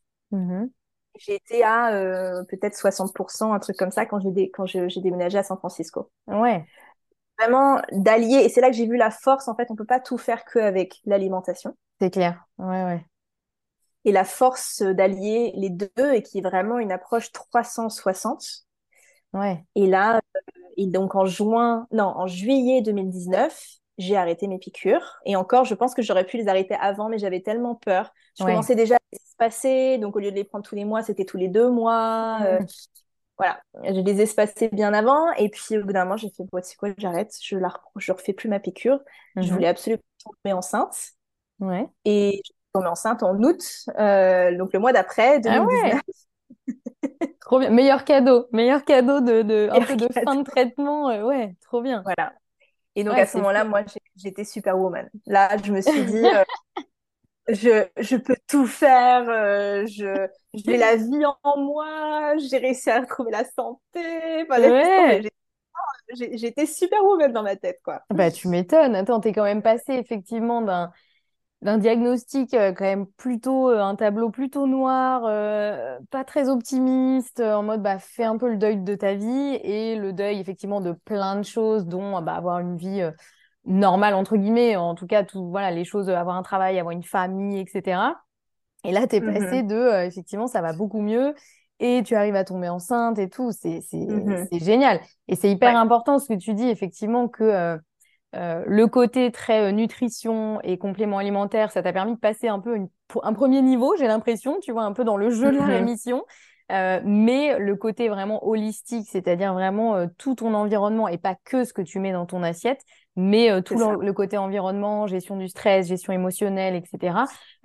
S2: J'ai été à euh, peut-être 60%, un truc comme ça, quand j'ai déménagé à San Francisco.
S1: Ouais
S2: vraiment d'allier. Et c'est là que j'ai vu la force. En fait, on peut pas tout faire que avec l'alimentation.
S1: C'est clair. Ouais, ouais.
S2: Et la force d'allier les deux et qui est vraiment une approche 360.
S1: Ouais.
S2: Et là, euh, et donc en juin, non, en juillet 2019, j'ai arrêté mes piqûres. Et encore, je pense que j'aurais pu les arrêter avant, mais j'avais tellement peur. Je commençais déjà à se passer. Donc, au lieu de les prendre tous les mois, c'était tous les deux mois. Euh, voilà, je les ai espacés bien avant. Et puis, au bout d'un moment, j'ai fait, bon, c'est quoi, j'arrête, je ne je refais plus ma piqûre. Je mhm. voulais absolument tomber enceinte.
S1: Ouais.
S2: Et je suis tombée enceinte en août, euh, donc le mois d'après, 2019.
S1: Ah trop bien. Meilleur cadeau. Meilleur cadeau de, de, un peu de fin de traitement. Euh, ouais, trop bien.
S2: Voilà. Et donc, à ce moment-là, moi, j'étais superwoman. Là, je me suis dit, euh, je, je peux tout faire, euh, je, j'ai la vie en moi, j'ai réussi à retrouver la santé. Enfin, J'étais super woman dans ma tête, quoi.
S1: Bah, tu m'étonnes. Attends, t'es quand même passé effectivement d'un d'un diagnostic euh, quand même plutôt euh, un tableau plutôt noir, pas très optimiste, en mode bah fais un peu le deuil de ta vie et le deuil effectivement de plein de choses, dont bah, avoir une vie normal entre guillemets, en tout cas tout voilà les choses, avoir un travail, avoir une famille, etc. Et là, tu es mmh passé de euh, effectivement ça va beaucoup mieux et tu arrives à tomber enceinte et tout, c'est mmh génial. Et c'est hyper important ce que tu dis effectivement que euh, euh, le côté très nutrition et complément alimentaire, ça t'a permis de passer un peu un premier niveau, j'ai l'impression, tu vois, un peu dans le jeu de la mmh rémission. mais le côté vraiment holistique, c'est-à-dire vraiment tout ton environnement et pas que ce que tu mets dans ton assiette, mais euh, tout le, côté environnement, gestion du stress, gestion émotionnelle, etc.,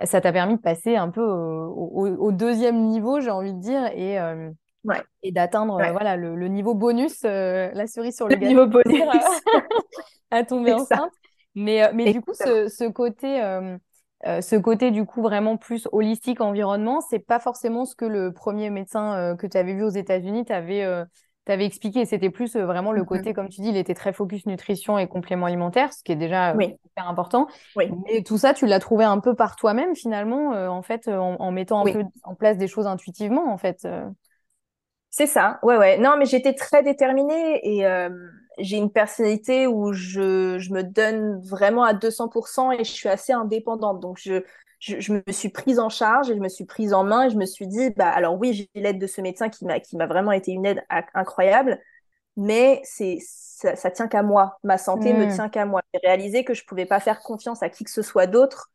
S1: ça t'a permis de passer un peu au, deuxième niveau, j'ai envie de dire, et, euh, et d'atteindre voilà, le, niveau bonus, euh, la cerise sur le,
S2: le niveau bonus
S1: à tomber enceinte. Mais, mais du coup, ce, ce côté... ce côté du coup vraiment plus holistique environnement, c'est pas forcément ce que le premier médecin que tu avais vu aux États-Unis t'avait tu avais expliqué, c'était plus euh, vraiment le mmh côté, comme tu dis, il était très focus nutrition et complément alimentaire, ce qui est déjà euh, super important.
S2: Oui.
S1: Et tout ça, tu l'as trouvé un peu par toi-même, finalement, euh, en fait, en, mettant un peu en place des choses intuitivement, en fait.
S2: C'est ça, ouais, ouais. Non, mais j'étais très déterminée et j'ai une personnalité où je, je, me donne vraiment à 200% et je suis assez indépendante. Donc, je, je, me suis prise en charge et je me suis prise en main et je me suis dit, bah, alors oui, j'ai l'aide de ce médecin qui m'a, qui m'a vraiment été une aide incroyable, mais c'est, ça, ça tient qu'à moi. Ma santé me mm. tient qu'à moi. J'ai réalisé que je pouvais pas faire confiance à qui que ce soit d'autre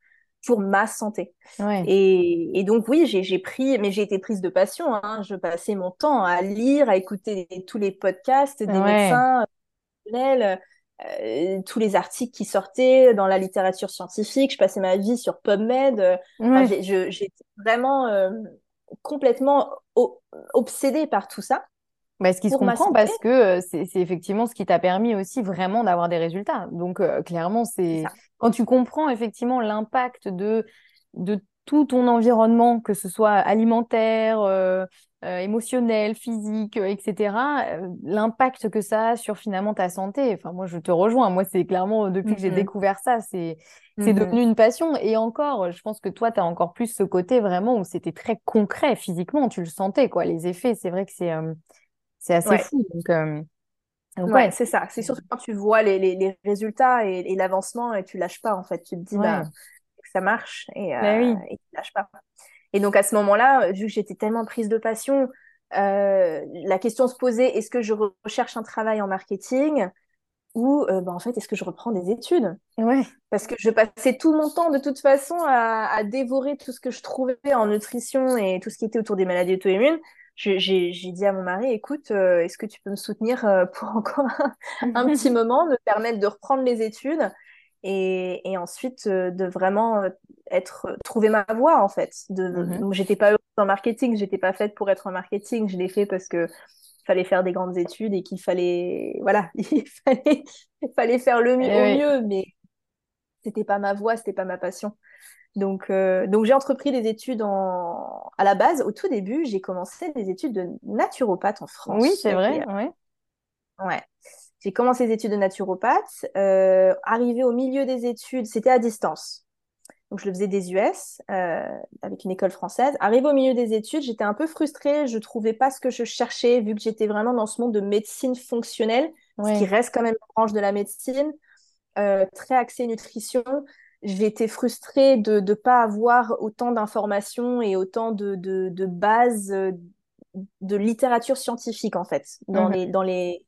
S2: pour ma santé. Et, et, donc oui, j'ai pris, mais j'ai été prise de passion. Hein. Je passais mon temps à lire, à écouter tous les podcasts des médecins, euh, euh, tous les articles qui sortaient dans la littérature scientifique. Je passais ma vie sur PubMed. Euh, j'étais vraiment euh, complètement obsédée par tout ça.
S1: Bah, ce qui se comprend parce que c'est effectivement ce qui t'a permis aussi vraiment d'avoir des résultats. Donc clairement, c'est quand tu comprends effectivement l'impact de, de tout ton environnement, que ce soit alimentaire, euh, euh, émotionnel, physique, etc., l'impact que ça a sur finalement ta santé. Enfin, moi, je te rejoins. Moi, c'est clairement depuis que j'ai découvert ça, c'est mm-hmm. devenu une passion. Et encore, je pense que toi, tu as encore plus ce côté vraiment où c'était très concret physiquement, tu le sentais, quoi. Les effets, c'est vrai que c'est c'est assez fou. Donc,
S2: ouais, c'est ça. C'est surtout quand tu vois les, les, résultats et, l'avancement et tu lâches pas, en fait. Tu te dis, bah, que ça marche et, euh, et tu lâches pas. Et donc, à ce moment-là, vu que j'étais tellement prise de passion, euh, la question se posait, est-ce que je recherche un travail en marketing ou euh, bah, en fait, est-ce que je reprends des études?
S1: Ouais.
S2: Parce que je passais tout mon temps de toute façon à, à, dévorer tout ce que je trouvais en nutrition et tout ce qui était autour des maladies auto-immunes j'ai dit à mon mari, écoute, euh, est-ce que tu peux me soutenir pour encore un, petit moment, me permettre de reprendre les études? Et, et ensuite euh, de vraiment être trouver ma voie en fait. De, mm-hmm. Donc j'étais pas heureuse en marketing, j'étais pas faite pour être en marketing, je l'ai fait parce que fallait faire des grandes études et qu'il fallait voilà, il fallait il fallait faire le mieux, eh au mieux, mais c'était pas ma voie, c'était pas ma passion. Donc, euh, donc j'ai entrepris des études en... à la base. Au tout début, j'ai commencé des études de naturopathe en France.
S1: Oui, c'est vrai.
S2: Ouais. ouais. J'ai commencé des études de naturopathe. Euh, arrivé au milieu des études, c'était à distance. Donc, je le faisais des US euh, avec une école française. Arrivé au milieu des études, j'étais un peu frustrée. Je trouvais pas ce que je cherchais vu que j'étais vraiment dans ce monde de médecine fonctionnelle, ce qui reste quand même une branche de la médecine, euh, très axée nutrition été frustrée de ne pas avoir autant d'informations et autant de, de, de, bases euh, de littérature scientifique, en fait, dans, les, dans, les,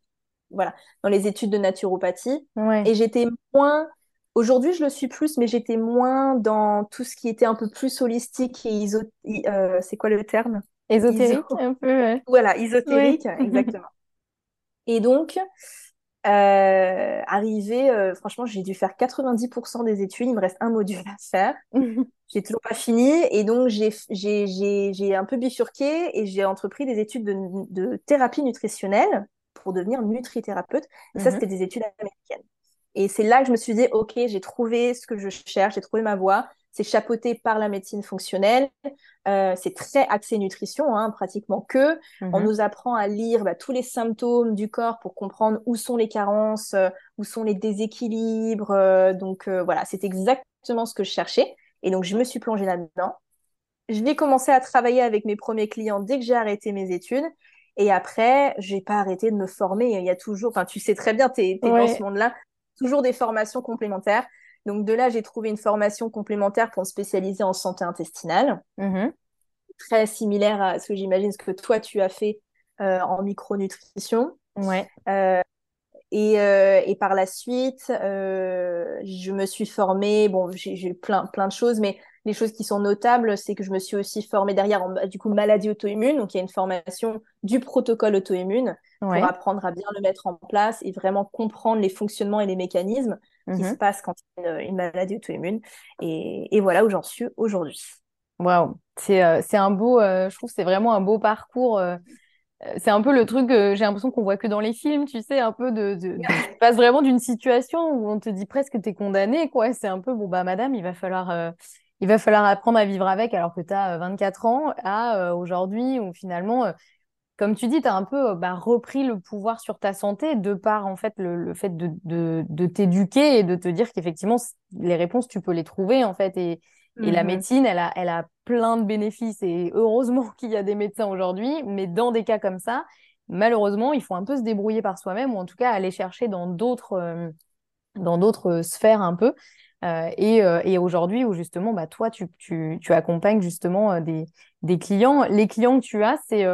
S2: voilà, dans les études de naturopathie. Et j'étais moins... Aujourd'hui, je le suis plus, mais j'étais moins dans tout ce qui était un peu plus holistique et iso... Euh, c'est quoi le terme?
S1: Ésotérique, un peu.
S2: Voilà, ésotérique, exactement. Et donc, euh, arrivé, euh, franchement, j'ai dû faire 90% des études. Il me reste un module à faire. j'ai toujours pas fini. Et donc, j'ai un peu bifurqué et j'ai entrepris des études de, de, thérapie nutritionnelle pour devenir nutrithérapeute. Et ça, mhm. c'était des études américaines. Et c'est là que je me suis dit, OK, j'ai trouvé ce que je cherche, j'ai trouvé ma voie c'est chapeauté par la médecine fonctionnelle. Euh, c'est très axé nutrition, hein, pratiquement que. On mhm. nous apprend à lire bah, tous les symptômes du corps pour comprendre où sont les carences, euh, où sont les déséquilibres. Euh, donc voilà, c'est exactement ce que je cherchais. Et donc je me suis plongée là-dedans. Je vais commencer à travailler avec mes premiers clients dès que j'ai arrêté mes études. Et après, j'ai pas arrêté de me former. Il y a toujours, enfin, tu sais très bien, tu es, dans ce monde-là, toujours des formations complémentaires. Donc de là, j'ai trouvé une formation complémentaire pour me spécialiser en santé intestinale, mm-hmm. très similaire à ce que j'imagine ce que toi tu as fait euh, en micronutrition.
S1: Ouais.
S2: Euh, et, euh, et, par la suite, je me suis formée. Bon, j'ai plein plein de choses, mais les choses qui sont notables, c'est que je me suis aussi formée derrière en du coup maladie auto-immune. Donc il y a une formation du protocole auto-immune pour apprendre à bien le mettre en place et vraiment comprendre les fonctionnements et les mécanismes qui se mhm. passent quand il y a une, maladie auto-immune. Et, et, voilà où j'en suis aujourd'hui.
S1: Waouh, c'est euh, c'est un beau, euh, je trouve c'est vraiment un beau parcours. Euh, c'est un peu le truc, j'ai l'impression qu'on voit que dans les films, tu sais, un peu de, de, tu passes vraiment d'une situation où on te dit presque que tu es condamné, quoi. C'est un peu, bon, bah, madame, il va falloir, il va falloir apprendre à vivre avec alors que tu as 24 ans à aujourd'hui où finalement comme tu dis, tu as un peu bah, repris le pouvoir sur ta santé de par en fait le, fait de, de, t'éduquer et de te dire qu'effectivement les réponses tu peux les trouver en fait. Et, et la mmh médecine elle a, elle a plein de bénéfices et heureusement qu'il y a des médecins aujourd'hui mais dans des cas comme ça malheureusement il faut un peu se débrouiller par soi-même ou en tout cas aller chercher dans d'autres euh, dans d'autres sphères un peu euh, et, euh, et aujourd'hui où justement bah toi tu, tu, tu accompagnes justement des, des clients. Les clients que tu as c'est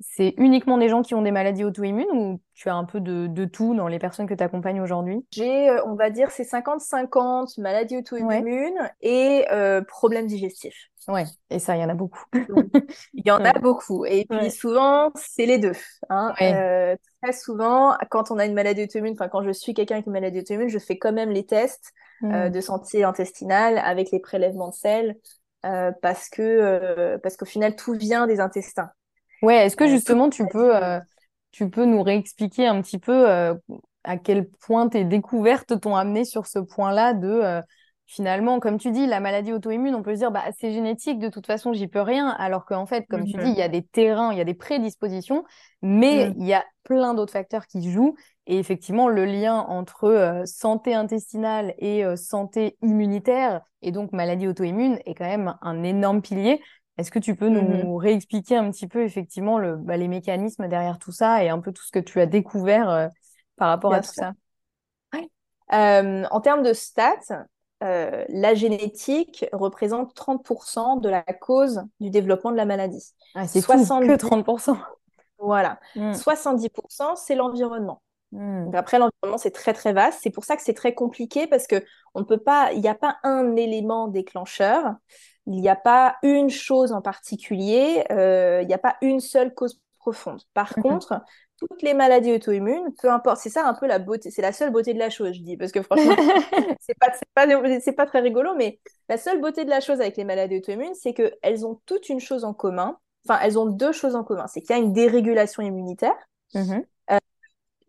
S1: c'est uniquement des gens qui ont des maladies auto-immunes ou tu as un peu de, tout dans les personnes que tu accompagnes aujourd'hui?
S2: J'ai, euh, on va dire, c'est 50-50 maladies auto-immunes et euh, problèmes digestifs.
S1: Ouais, et ça, il y en a beaucoup.
S2: Il y en a beaucoup. Et puis souvent, c'est les deux. Hein. Euh, très souvent, quand on a une maladie auto-immune, enfin quand je suis quelqu'un avec une maladie auto-immune, je fais quand même les tests mmh. de santé intestinale avec les prélèvements de sel. parce que parce qu'au final tout vient des intestins.
S1: Ouais, est-ce que justement tu peux, euh, tu peux nous réexpliquer un petit peu euh, à quel point tes découvertes t'ont amené sur ce point-là de euh, finalement, comme tu dis, la maladie auto-immune, on peut se dire, bah, c'est génétique, de toute façon, j'y peux rien. Alors qu'en fait, comme tu dis, il y a des terrains, il y a des prédispositions, mais mm. il y a plein d'autres facteurs qui jouent. Et effectivement, le lien entre euh, santé intestinale et euh, santé immunitaire, et donc maladie auto-immune, est quand même un énorme pilier. Est-ce que tu peux nous mm-hmm. réexpliquer un petit peu effectivement le, bah, les mécanismes derrière tout ça et un peu tout ce que tu as découvert euh, par rapport à tout ça?
S2: En termes de stats, euh, la génétique représente 30% de la cause du développement de la maladie.
S1: Ah, c'est 70... que 30%.
S2: Voilà. 70%, hmm. c'est l'environnement. Hmm. Après, l'environnement, c'est très, très vaste. C'est pour ça que c'est très compliqué parce que on peut pas, il n'y a pas un élément déclencheur. Il n'y a pas une chose en particulier. Euh, il n'y a pas une seule cause profonde. Par mhm. contre, toutes les maladies auto-immunes, peu importe, c'est ça un peu la beauté, c'est la seule beauté de la chose, je dis, parce que franchement, c'est pas, pas, pas très rigolo, mais la seule beauté de la chose avec les maladies auto-immunes, c'est qu'elles ont toute une chose en commun, enfin, elles ont deux choses en commun, c'est qu'il y a une dérégulation immunitaire, mm-hmm. euh,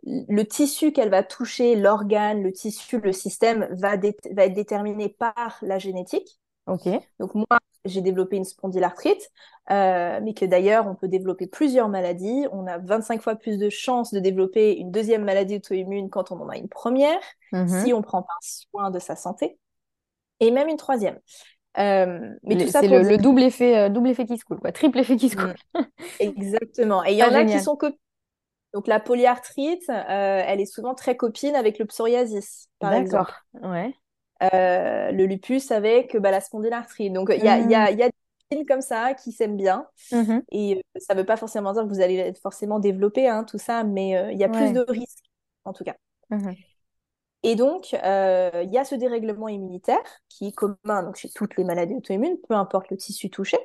S2: le tissu qu'elle va toucher, l'organe, le tissu, le système va, va être déterminé par la génétique.
S1: Ok.
S2: Donc moi, j'ai développé une spondylarthrite, euh, mais que d'ailleurs, on peut développer plusieurs maladies. On a 25 fois plus de chances de développer une deuxième maladie auto-immune quand on en a une première, mhm. si on prend pas soin de sa santé, et même une troisième.
S1: Euh, mais tout ça c'est le, double effet, euh, double effet qui se coule, quoi, triple effet qui se coule.
S2: Mm. Exactement. Et il y en a qui sont copines. Donc la polyarthrite, elle est souvent très copine avec le psoriasis, par exemple.
S1: D'accord. Ouais.
S2: Euh, le lupus avec bah, la spondylarthrite. Donc, il y a, y, a, y a des signes comme ça qui s'aiment bien. Mmh Et euh, ça ne veut pas forcément dire que vous allez forcément développer hein, tout ça, mais euh, il y a plus de risques, en tout cas. Mmh Et donc, il y a ce dérèglement immunitaire qui est commun donc, chez toutes les maladies auto-immunes, peu importe le tissu touché.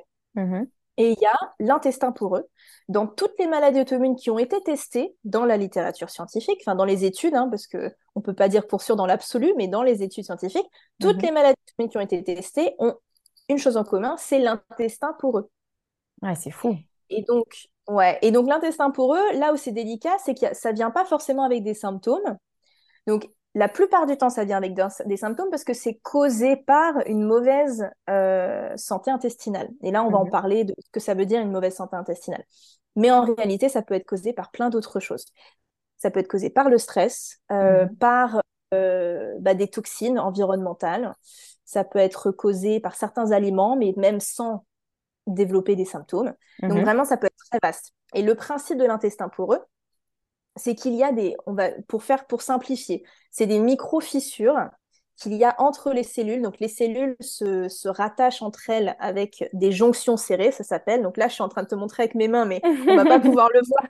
S2: Et il y a l'intestin poreux. Dans toutes les maladies auto-immunes qui ont été testées dans la littérature scientifique, enfin dans les études, hein, parce qu'on ne peut pas dire pour sûr dans l'absolu, mais dans les études scientifiques, toutes mhm. les maladies auto-immunes qui ont été testées ont une chose en commun, c'est l'intestin poreux.
S1: Ouais, c'est fou.
S2: Et donc, ouais. Et donc l'intestin poreux, là où c'est délicat, c'est que ça vient pas forcément avec des symptômes. Donc la plupart du temps, ça vient avec des symptômes parce que c'est causé par une mauvaise euh, santé intestinale. Et là, on va en mhm. parler de ce que ça veut dire une mauvaise santé intestinale. Mais en réalité, ça peut être causé par plein d'autres choses. Ça peut être causé par le stress, euh, mhm. par euh, bah, des toxines environnementales. Ça peut être causé par certains aliments, mais même sans développer des symptômes. Donc mhm. vraiment, ça peut être très vaste. Et le principe de l'intestin poreux, c'est qu'il y a des, on va, pour faire, pour simplifier, c'est des micro-fissures qu'il y a entre les cellules. Donc les cellules se, se, rattachent entre elles avec des jonctions serrées, ça s'appelle. Donc là, je suis en train de te montrer avec mes mains, mais on va pas pouvoir le voir.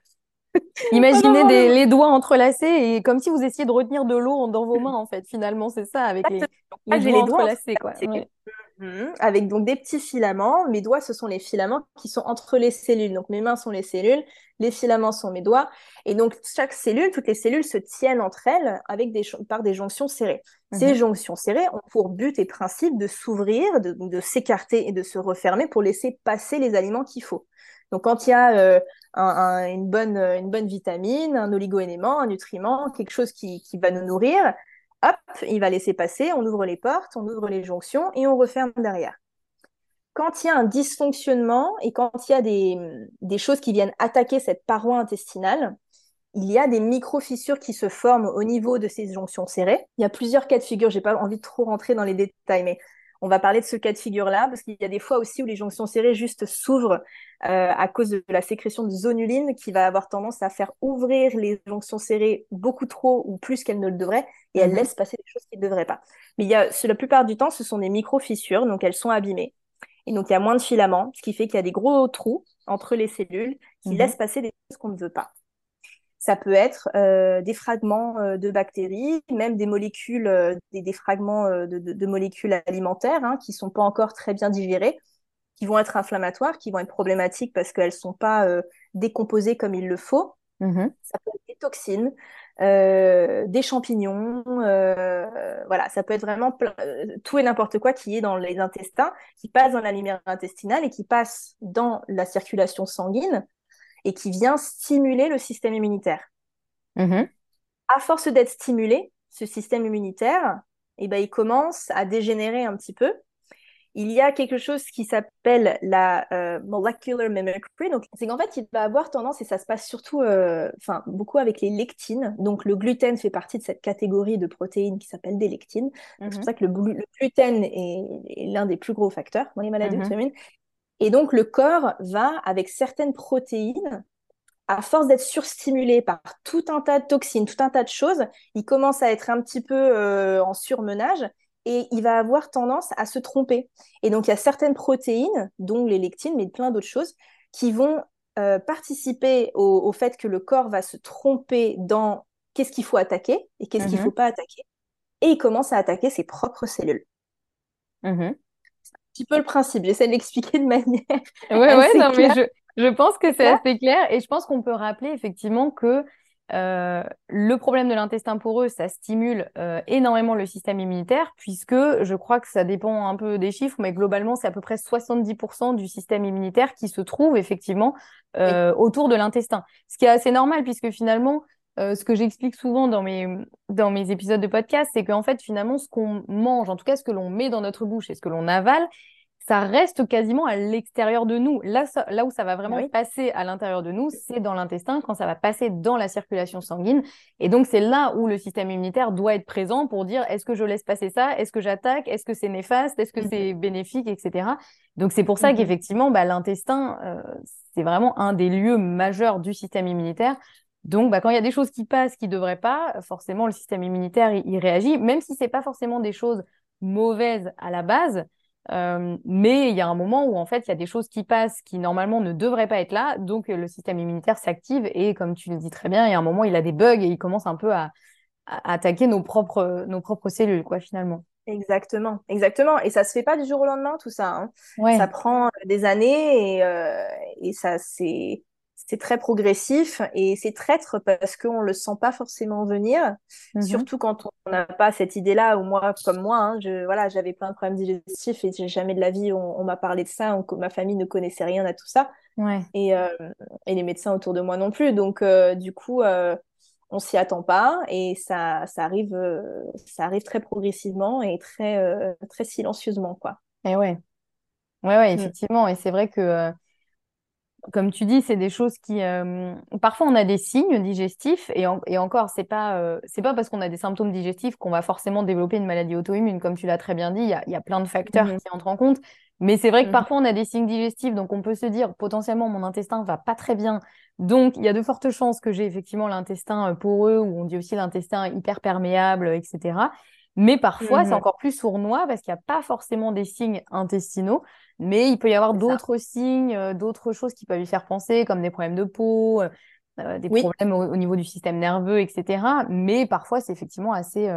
S1: Imaginez des, les doigts entrelacés et comme si vous essayiez de retenir de l'eau dans vos mains, en fait. Finalement, c'est ça, avec les,
S2: les, doigts, entrelacés. Quoi. Mhm. avec donc des petits filaments. Mes doigts, ce sont les filaments qui sont entre les cellules. Donc mes mains sont les cellules, les filaments sont mes doigts. Et donc chaque cellule, toutes les cellules se tiennent entre elles avec des, par des jonctions serrées. Ces mhm. jonctions serrées ont pour but et principe de s'ouvrir, de, de s'écarter et de se refermer pour laisser passer les aliments qu'il faut. Donc quand il y a euh, une, bonne, une bonne vitamine, un oligo-élément, un nutriment, quelque chose qui, qui va nous nourrir, hop, il va laisser passer, on ouvre les portes, on ouvre les jonctions et on referme derrière. Quand il y a un dysfonctionnement et quand il y a des, choses qui viennent attaquer cette paroi intestinale, il y a des micro-fissures qui se forment au niveau de ces jonctions serrées. Il y a plusieurs cas de figure, j'ai pas envie de trop rentrer dans les détails, mais on va parler de ce cas de figure-là, parce qu'il y a des fois aussi où les jonctions serrées juste s'ouvrent euh, à cause de la sécrétion de zonuline qui va avoir tendance à faire ouvrir les jonctions serrées beaucoup trop ou plus qu'elles ne le devraient, et elles mhm. laissent passer des choses qui ne devraient pas. Mais il y a, la plupart du temps, ce sont des micro-fissures, donc elles sont abîmées. Et donc il y a moins de filaments, ce qui fait qu'il y a des gros trous entre les cellules qui mhm. laissent passer des choses qu'on ne veut pas. Ça peut être euh, des fragments euh, de bactéries, même des molécules, euh, des, fragments de, molécules alimentaires hein, qui sont pas encore très bien digérés, qui vont être inflammatoires, qui vont être problématiques parce qu'elles sont pas décomposées comme il le faut. Mm-hmm. Ça peut être des toxines, des champignons, voilà, ça peut être vraiment tout et n'importe quoi qui est dans les intestins, qui passe dans la lumière intestinale et qui passe dans la circulation sanguine et qui vient stimuler le système immunitaire. Mm-hmm. À force d'être stimulé, ce système immunitaire, et ben, il commence à dégénérer un petit peu il y a quelque chose qui s'appelle la euh, molecular mimicry. Donc, c'est qu'en fait, il va avoir tendance, et ça se passe surtout, euh, beaucoup avec les lectines. Donc, le gluten fait partie de cette catégorie de protéines qui s'appelle des lectines. C'est pour mhm. ça que le, gluten est, l'un des plus gros facteurs dans les maladies mm auto-immunes. Et donc, le corps va, avec certaines protéines, à force d'être surstimulé par tout un tas de toxines, tout un tas de choses, il commence à être un petit peu euh, en surmenage et il va avoir tendance à se tromper. Et donc, il y a certaines protéines, dont les lectines, mais plein d'autres choses, qui vont euh, participer au, fait que le corps va se tromper dans qu'est-ce qu'il faut attaquer et qu'est-ce qu'il ne mhm. faut pas attaquer. Et il commence à attaquer ses propres cellules. Un petit peu le principe. J'essaie de l'expliquer de manière.
S1: Oui, ouais, non, mais je, je pense que c'est assez clair. Et je pense qu'on peut rappeler effectivement que euh, le problème de l'intestin poreux, ça stimule euh, énormément le système immunitaire, puisque je crois que ça dépend un peu des chiffres, mais globalement, c'est à peu près 70% du système immunitaire qui se trouve effectivement euh, autour de l'intestin. Ce qui est assez normal, puisque finalement, ce que j'explique souvent dans mes, dans mes épisodes de podcast, c'est qu'en fait, finalement, ce qu'on mange, en tout cas ce que l'on met dans notre bouche et ce que l'on avale, ça reste quasiment à l'extérieur de nous. Là, là où ça va vraiment passer à l'intérieur de nous, c'est dans l'intestin, quand ça va passer dans la circulation sanguine. Et donc, c'est là où le système immunitaire doit être présent pour dire est-ce que je laisse passer ça? Est-ce que j'attaque? Est-ce que c'est néfaste? Est-ce que c'est bénéfique? Etc. Donc, c'est pour ça qu'effectivement, bah, l'intestin, euh, c'est vraiment un des lieux majeurs du système immunitaire. Donc, bah, quand il y a des choses qui passent qui ne devraient pas, forcément, le système immunitaire, il, il réagit, même si ce n'est pas forcément des choses mauvaises à la base. Euh, mais il y a un moment où en fait il y a des choses qui passent qui normalement ne devraient pas être là, donc le système immunitaire s'active et comme tu le dis très bien, il y a un moment il a des bugs et il commence un peu à, attaquer nos propres nos propres cellules quoi finalement.
S2: Exactement, exactement. Et ça se fait pas du jour au lendemain tout ça. Hein. Ça prend des années et, euh, et ça c'est c'est très progressif et c'est traître parce qu'on ne le sent pas forcément venir, mhm. surtout quand on n'a pas cette idée-là, ou moi, comme moi, hein, je, voilà, j'avais plein de problèmes digestifs et jamais de la vie on, m'a parlé de ça, ma famille ne connaissait rien à tout ça, et, euh, et, les médecins autour de moi non plus. Donc, euh, du coup, euh, on s'y attend pas et ça, ça, arrive, ça arrive très progressivement et très, très silencieusement. Quoi.
S1: Et ouais. Ouais, ouais, mm. effectivement. Et c'est vrai que comme tu dis, c'est des choses qui. Euh, parfois, on a des signes digestifs et, et encore, c'est pas euh, c'est pas parce qu'on a des symptômes digestifs qu'on va forcément développer une maladie auto-immune. Comme tu l'as très bien dit, il y a, y a, plein de facteurs mhm. qui entrent en compte. Mais c'est vrai que mhm. parfois, on a des signes digestifs, donc on peut se dire potentiellement mon intestin va pas très bien. Donc, il y a de fortes chances que j'ai effectivement l'intestin euh, poreux ou on dit aussi l'intestin hyper perméable, etc. Mais parfois, c'est mhm. encore plus sournois parce qu'il n'y a pas forcément des signes intestinaux, mais il peut y avoir d'autres signes, euh, d'autres choses qui peuvent lui faire penser, comme des problèmes de peau, euh, euh, des problèmes au, niveau du système nerveux, etc. Mais parfois, c'est effectivement assez,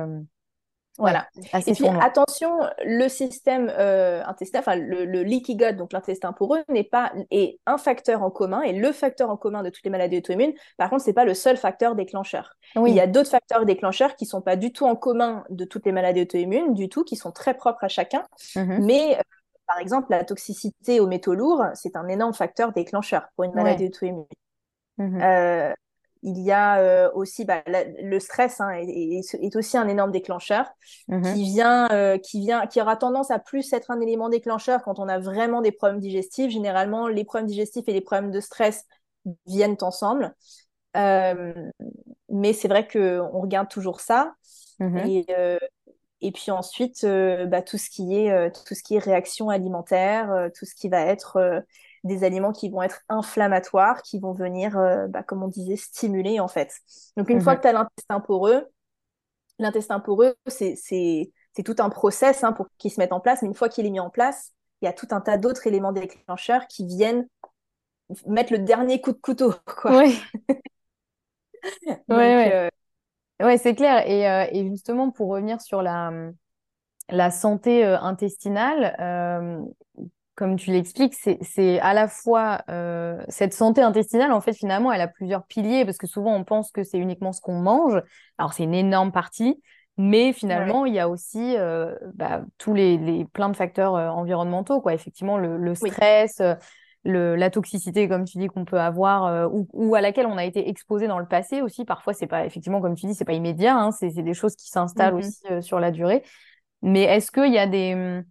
S2: voilà. et puis attention, le système euh, intestin, enfin le, le, leaky gut, donc l'intestin poreux, n'est pas est un facteur en commun et le facteur en commun de toutes les maladies auto-immunes. Par contre, c'est pas le seul facteur déclencheur. Il y a d'autres facteurs déclencheurs qui sont pas du tout en commun de toutes les maladies auto-immunes, du tout, qui sont très propres à chacun. Mm-hmm. Mais par exemple, la toxicité aux métaux lourds, c'est un énorme facteur déclencheur pour une maladie auto-immune. Mm-hmm. Euh, il y a euh, aussi bah, le stress hein, est, aussi un énorme déclencheur mhm. qui vient, euh, qui vient, qui aura tendance à plus être un élément déclencheur quand on a vraiment des problèmes digestifs. Généralement, les problèmes digestifs et les problèmes de stress viennent ensemble. Mais c'est vrai qu'on regarde toujours ça. Mhm. Et, et, puis ensuite, bah, tout ce qui est tout ce qui est réaction alimentaire, tout ce qui va être des aliments qui vont être inflammatoires, qui vont venir, euh, bah, comme on disait, stimuler en fait. Donc une fois mhm. que tu as l'intestin poreux, l'intestin poreux, c'est tout un process hein, pour qu'il se mette en place, mais une fois qu'il est mis en place, il y a tout un tas d'autres éléments déclencheurs qui viennent mettre le dernier coup de couteau.
S1: Oui, ouais, ouais. C'est clair. Et, euh, et, justement, pour revenir sur la, la santé euh, intestinale, comme tu l'expliques, c'est à la fois euh, cette santé intestinale, en fait, finalement, elle a plusieurs piliers, parce que souvent, on pense que c'est uniquement ce qu'on mange. Alors, c'est une énorme partie, mais finalement, il y a aussi euh, bah, tous les, les, plein de facteurs euh, environnementaux, quoi. Effectivement, le, le stress, le, la toxicité, comme tu dis, qu'on peut avoir, ou, ou, à laquelle on a été exposé dans le passé aussi. Parfois, c'est pas, effectivement, comme tu dis, c'est pas immédiat, hein, c'est des choses qui s'installent mmh aussi sur la durée. Mais est-ce qu'il y a des,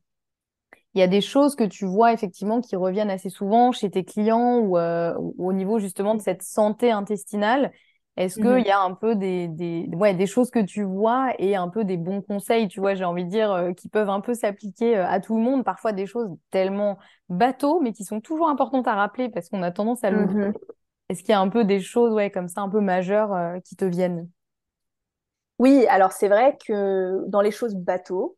S1: il y a des choses que tu vois effectivement qui reviennent assez souvent chez tes clients ou, euh, au niveau justement de cette santé intestinale Est-ce qu'il mmh y a un peu des, des, ouais, des choses que tu vois et un peu des bons conseils, tu vois, j'ai envie de dire, euh, qui peuvent un peu s'appliquer euh, à tout le monde, parfois des choses tellement bateaux, mais qui sont toujours importantes à rappeler parce qu'on a tendance à l'oublier. Mmh Est-ce qu'il y a un peu des choses ouais, comme ça, un peu majeures qui te viennent?
S2: Oui, alors c'est vrai que dans les choses bateaux,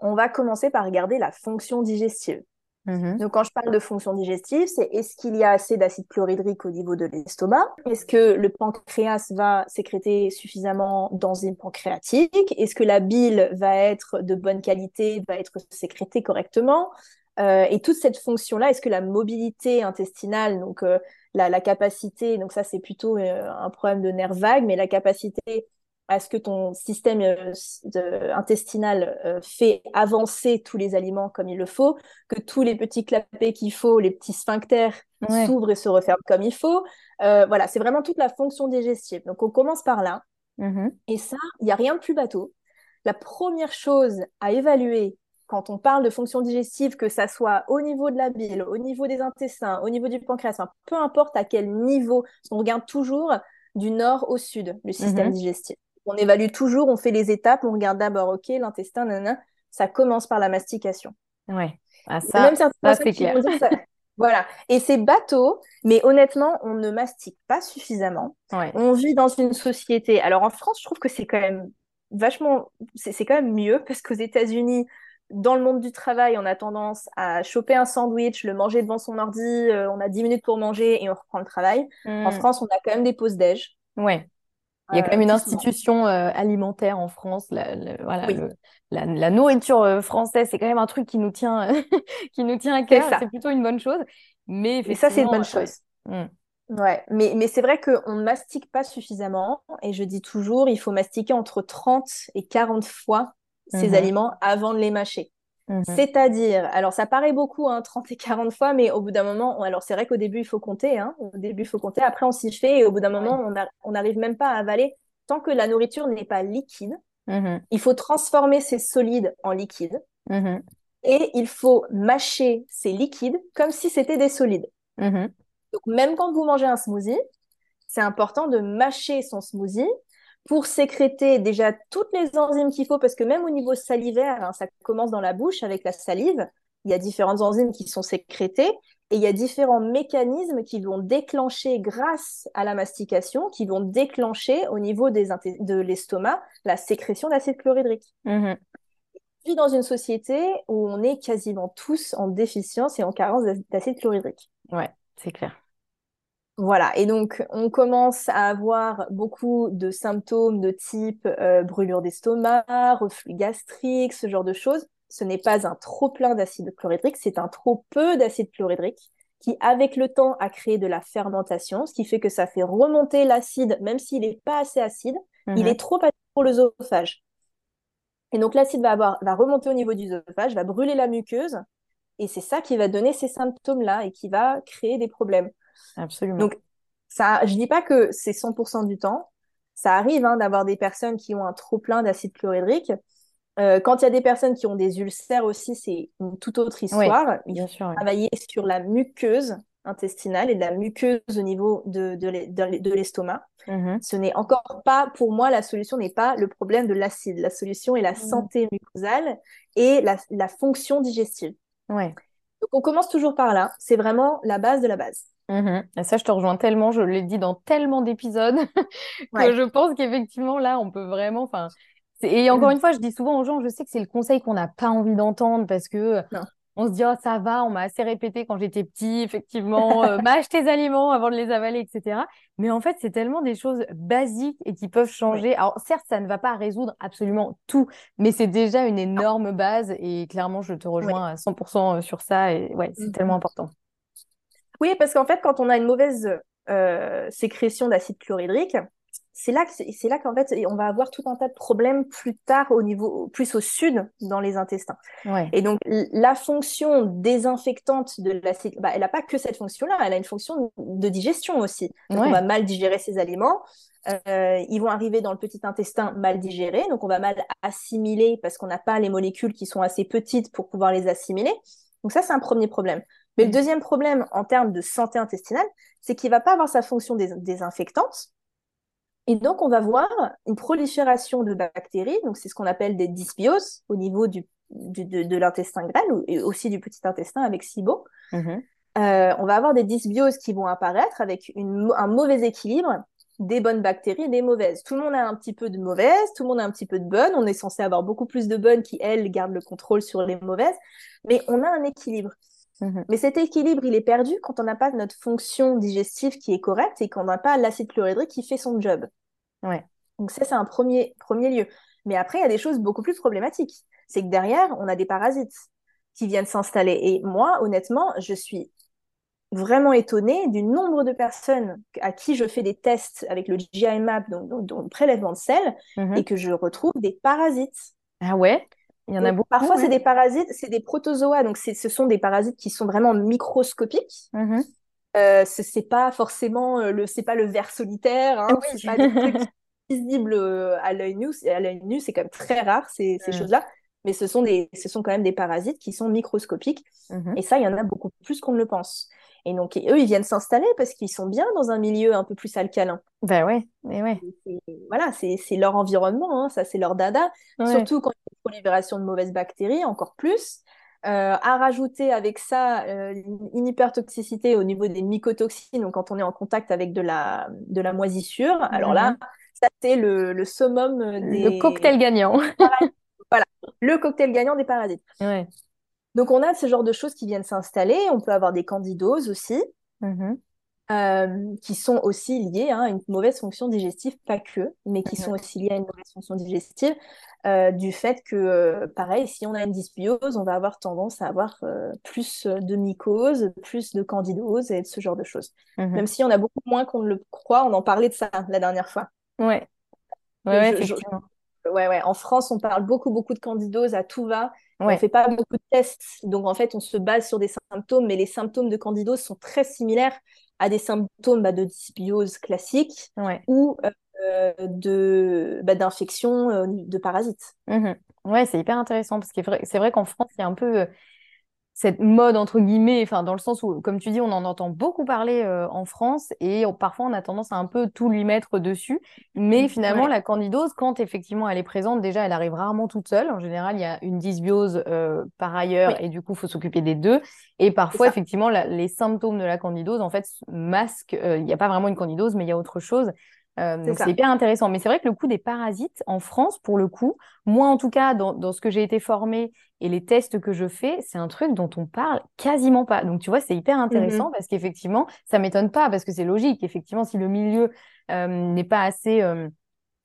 S2: on va commencer par regarder la fonction digestive. Mm-hmm. Donc, quand je parle de fonction digestive, c'est est-ce qu'il y a assez d'acide chlorhydrique au niveau de l'estomac? Est-ce que le pancréas va sécréter suffisamment d'enzymes pancréatiques? Est-ce que la bile va être de bonne qualité, va être sécrétée correctement? Euh, Et toute cette fonction-là, est-ce que la mobilité intestinale, donc euh, la, capacité, donc ça c'est plutôt euh, un problème de nerf vague, mais la capacité à ce que ton système euh, intestinal euh, fait avancer tous les aliments comme il le faut, que tous les petits clapets qu'il faut, les petits sphincters s'ouvrent et se referment comme il faut. Euh, voilà, c'est vraiment toute la fonction digestive. Donc on commence par là. Mm-hmm. Et ça, il n'y a rien de plus bateau. La première chose à évaluer quand on parle de fonction digestive, que ça soit au niveau de la bile, au niveau des intestins, au niveau du pancréas, peu importe à quel niveau, on regarde toujours du nord au sud le système mm-hmm. digestif on évalue toujours, on fait les étapes, on regarde d'abord, ok, l'intestin, nanana, ça commence par la mastication.
S1: Ouais, ah, ça, ça c'est clair.
S2: Voilà, et c'est bateau, mais honnêtement, on ne mastique pas suffisamment. On vit dans une société. Alors en France, je trouve que c'est quand même vachement, c'est quand même mieux parce qu'aux États-Unis, dans le monde du travail, on a tendance à choper un sandwich, le manger devant son ordi, euh, on a 10 minutes pour manger et on reprend le travail. En hmm. France, on a quand même des pauses déj.
S1: Ouais. Il y a quand même une institution euh, alimentaire en France. La, voilà, la, nourriture euh, française, c'est quand même un truc qui nous tient, qui nous tient à cœur. C'est plutôt une bonne chose. Mais
S2: et ça, c'est une bonne chose. Hmm. Ouais, mais, mais c'est vrai qu'on ne mastique pas suffisamment. Et je dis toujours, il faut mastiquer entre 30 et 40 fois ces mmh aliments avant de les mâcher. Mmh C'est-à-dire, alors ça paraît beaucoup, hein, 30 et 40 fois, mais au bout d'un moment, alors c'est vrai qu'au début, il faut compter, hein, au début, il faut compter, après on s'y fait, et au bout d'un moment, on n'arrive même pas à avaler. Tant que la nourriture n'est pas liquide. Mmh il faut transformer ces solides en liquides, mmh et il faut mâcher ces liquides comme si c'était des solides. Donc même quand vous mangez un smoothie, c'est important de mâcher son smoothie pour sécréter déjà toutes les enzymes qu'il faut, parce que même au niveau salivaire, hein, ça commence dans la bouche avec la salive, il y a différentes enzymes qui sont sécrétées, et il y a différents mécanismes qui vont déclencher grâce à la mastication, qui vont déclencher au niveau des de l'estomac la sécrétion d'acide chlorhydrique. Mmh On vit dans une société où on est quasiment tous en déficience et en carence d'acide chlorhydrique.
S1: Ouais, c'est clair.
S2: Voilà, et donc on commence à avoir beaucoup de symptômes de type euh, brûlure d'estomac, reflux gastrique, ce genre de choses. Ce n'est pas un trop plein d'acide chlorhydrique, c'est un trop peu d'acide chlorhydrique qui, avec le temps, a créé de la fermentation, ce qui fait que ça fait remonter l'acide, même s'il n'est pas assez acide, il mhm. est trop acide pour l'œsophage. Et donc l'acide va, va remonter au niveau du œsophage, va brûler la muqueuse, et c'est ça qui va donner ces symptômes-là et qui va créer des problèmes.
S1: Absolument.
S2: Donc, ça, je dis pas que c'est 100% du temps. Ça arrive hein, d'avoir des personnes qui ont un trop plein d'acide chlorhydrique. Euh, quand il y a des personnes qui ont des ulcères aussi, c'est une toute autre histoire.
S1: il faut
S2: travailler sur la muqueuse intestinale et de la muqueuse au niveau de, de, l'estomac. Mm-hmm. Ce n'est encore pas, pour moi, la solution n'est pas le problème de l'acide. La solution est la mm-hmm. santé mucosale et la, la fonction digestive.
S1: Ouais.
S2: Donc on commence toujours par là. C'est vraiment la base de la base.
S1: Mmh et ça, je te rejoins tellement, je l'ai dit dans tellement d'épisodes que je pense qu'effectivement, là, on peut vraiment. Enfin, et encore mmh. une fois, je dis souvent aux gens, je sais que c'est le conseil qu'on n'a pas envie d'entendre parce que on se dit, oh, ça va, on m'a assez répété quand j'étais petit, effectivement, euh, mâche tes aliments avant de les avaler, etc. Mais en fait, c'est tellement des choses basiques et qui peuvent changer. Alors, certes, ça ne va pas résoudre absolument tout, mais c'est déjà une énorme base et clairement, je te rejoins à 100% sur ça et ouais, c'est tellement mmh. important.
S2: Oui, parce qu'en fait, quand on a une mauvaise euh, sécrétion d'acide chlorhydrique, c'est là que c'est là qu'en fait on va avoir tout un tas de problèmes plus tard au niveau plus au sud dans les intestins. Et donc la fonction désinfectante de l'acide, bah, elle n'a pas que cette fonction-là, elle a une fonction de digestion aussi. Donc, on va mal digérer ces aliments. euh, ils vont arriver dans le petit intestin mal digérés, donc on va mal assimiler parce qu'on n'a pas les molécules qui sont assez petites pour pouvoir les assimiler. Donc ça, c'est un premier problème. Mais le mm. deuxième problème en termes de santé intestinale, c'est qu'il va pas avoir sa fonction désinfectante. Et donc, on va voir une prolifération de bactéries. Donc, c'est ce qu'on appelle des dysbioses au niveau du, de, l'intestin grêle et aussi du petit intestin avec SIBO. Mm-hmm. Euh, on va avoir des dysbioses qui vont apparaître avec un mauvais équilibre des bonnes bactéries et des mauvaises. Tout le monde a un petit peu de mauvaises, tout le monde a un petit peu de bonnes. On est censé avoir beaucoup plus de bonnes qui, elles, gardent le contrôle sur les mauvaises. Mais on a un équilibre. Mhm. Mais cet équilibre, il est perdu quand on n'a pas notre fonction digestive qui est correcte et qu'on n'a pas l'acide chlorhydrique qui fait son job.
S1: Ouais.
S2: Donc ça, c'est un premier, premier lieu. Mais après, il y a des choses beaucoup plus problématiques. C'est que derrière, on a des parasites qui viennent s'installer. Et moi, honnêtement, je suis vraiment étonnée du nombre de personnes à qui je fais des tests avec le GI-MAP, donc, donc, le prélèvement de sel, mhm. et que je retrouve des parasites.
S1: Ah ouais? Il y en a beaucoup.
S2: Parfois, c'est des parasites, c'est des protozoa, donc ce sont des parasites qui sont vraiment microscopiques. Mm euh, c'est pas forcément euh, le, c'est pas le ver solitaire, hein, oui. c'est pas des trucs visibles euh, à l'œil nu. À l'œil nu, c'est quand même très rare ces, ces choses-là mais ce sont, des, ce sont quand même des parasites qui sont microscopiques. Mhm. Et ça, il y en a beaucoup plus qu'on ne le pense. Et donc, eux, ils viennent s'installer parce qu'ils sont bien dans un milieu un peu plus alcalin.
S1: Ben ouais, mais ouais.
S2: Voilà, c'est leur environnement, hein, ça c'est leur dada. Surtout quand il y a une prolifération de mauvaises bactéries, encore plus. Euh, à rajouter avec ça euh, une hypertoxicité au niveau des mycotoxines, donc quand on est en contact avec de la, de la moisissure, alors là, mhm. ça c'est le, le, summum des...
S1: Le cocktail gagnant.
S2: voilà, le cocktail gagnant des parasites.
S1: Ouais.
S2: Donc, on a ce genre de choses qui viennent s'installer. On peut avoir des candidoses aussi, mm-hmm. euh, qui sont aussi liées à une mauvaise fonction digestive, pas que, mais qui sont mm-hmm. aussi liées à une mauvaise fonction digestive, euh, du fait que, euh, pareil, si on a une dysbiose, on va avoir tendance à avoir plus de mycose, plus de candidose et ce genre de choses. Mm-hmm. Même si on a beaucoup moins qu'on ne le croit, on en parlait de ça la dernière fois.
S1: Ouais. Ouais, effectivement.
S2: ouais, ouais. En France, on parle beaucoup, beaucoup de candidose à tout va. On ne fait pas beaucoup de tests, donc en fait, on se base sur des symptômes, mais les symptômes de candidose sont très similaires à des symptômes bah, de dysbiose classique ou euh, de bah, d'infection euh, de parasites.
S1: Mmh ouais, c'est hyper intéressant parce que c'est vrai qu'en France, il y a un peu euh, cette mode entre guillemets, enfin dans le sens où, comme tu dis, on en entend beaucoup parler euh, en France et parfois on a tendance à un peu tout lui mettre dessus. Mais mmh, finalement, la candidose, quand effectivement elle est présente, déjà elle arrive rarement toute seule. En général, il y a une dysbiose euh, par ailleurs et du coup, il faut s'occuper des deux. Et parfois, effectivement, les symptômes de la candidose en fait masquent. Euh, il n'y a pas vraiment une candidose, mais il y a autre chose. Euh, donc c'est hyper intéressant. Mais c'est vrai que le coup des parasites en France, pour le coup, moi en tout cas, dans, dans ce que j'ai été formée et les tests que je fais, c'est un truc dont on parle quasiment pas. Donc tu vois, c'est hyper intéressant mmh parce qu'effectivement, ça m'étonne pas parce que c'est logique. Effectivement, si le milieu euh, n'est pas assez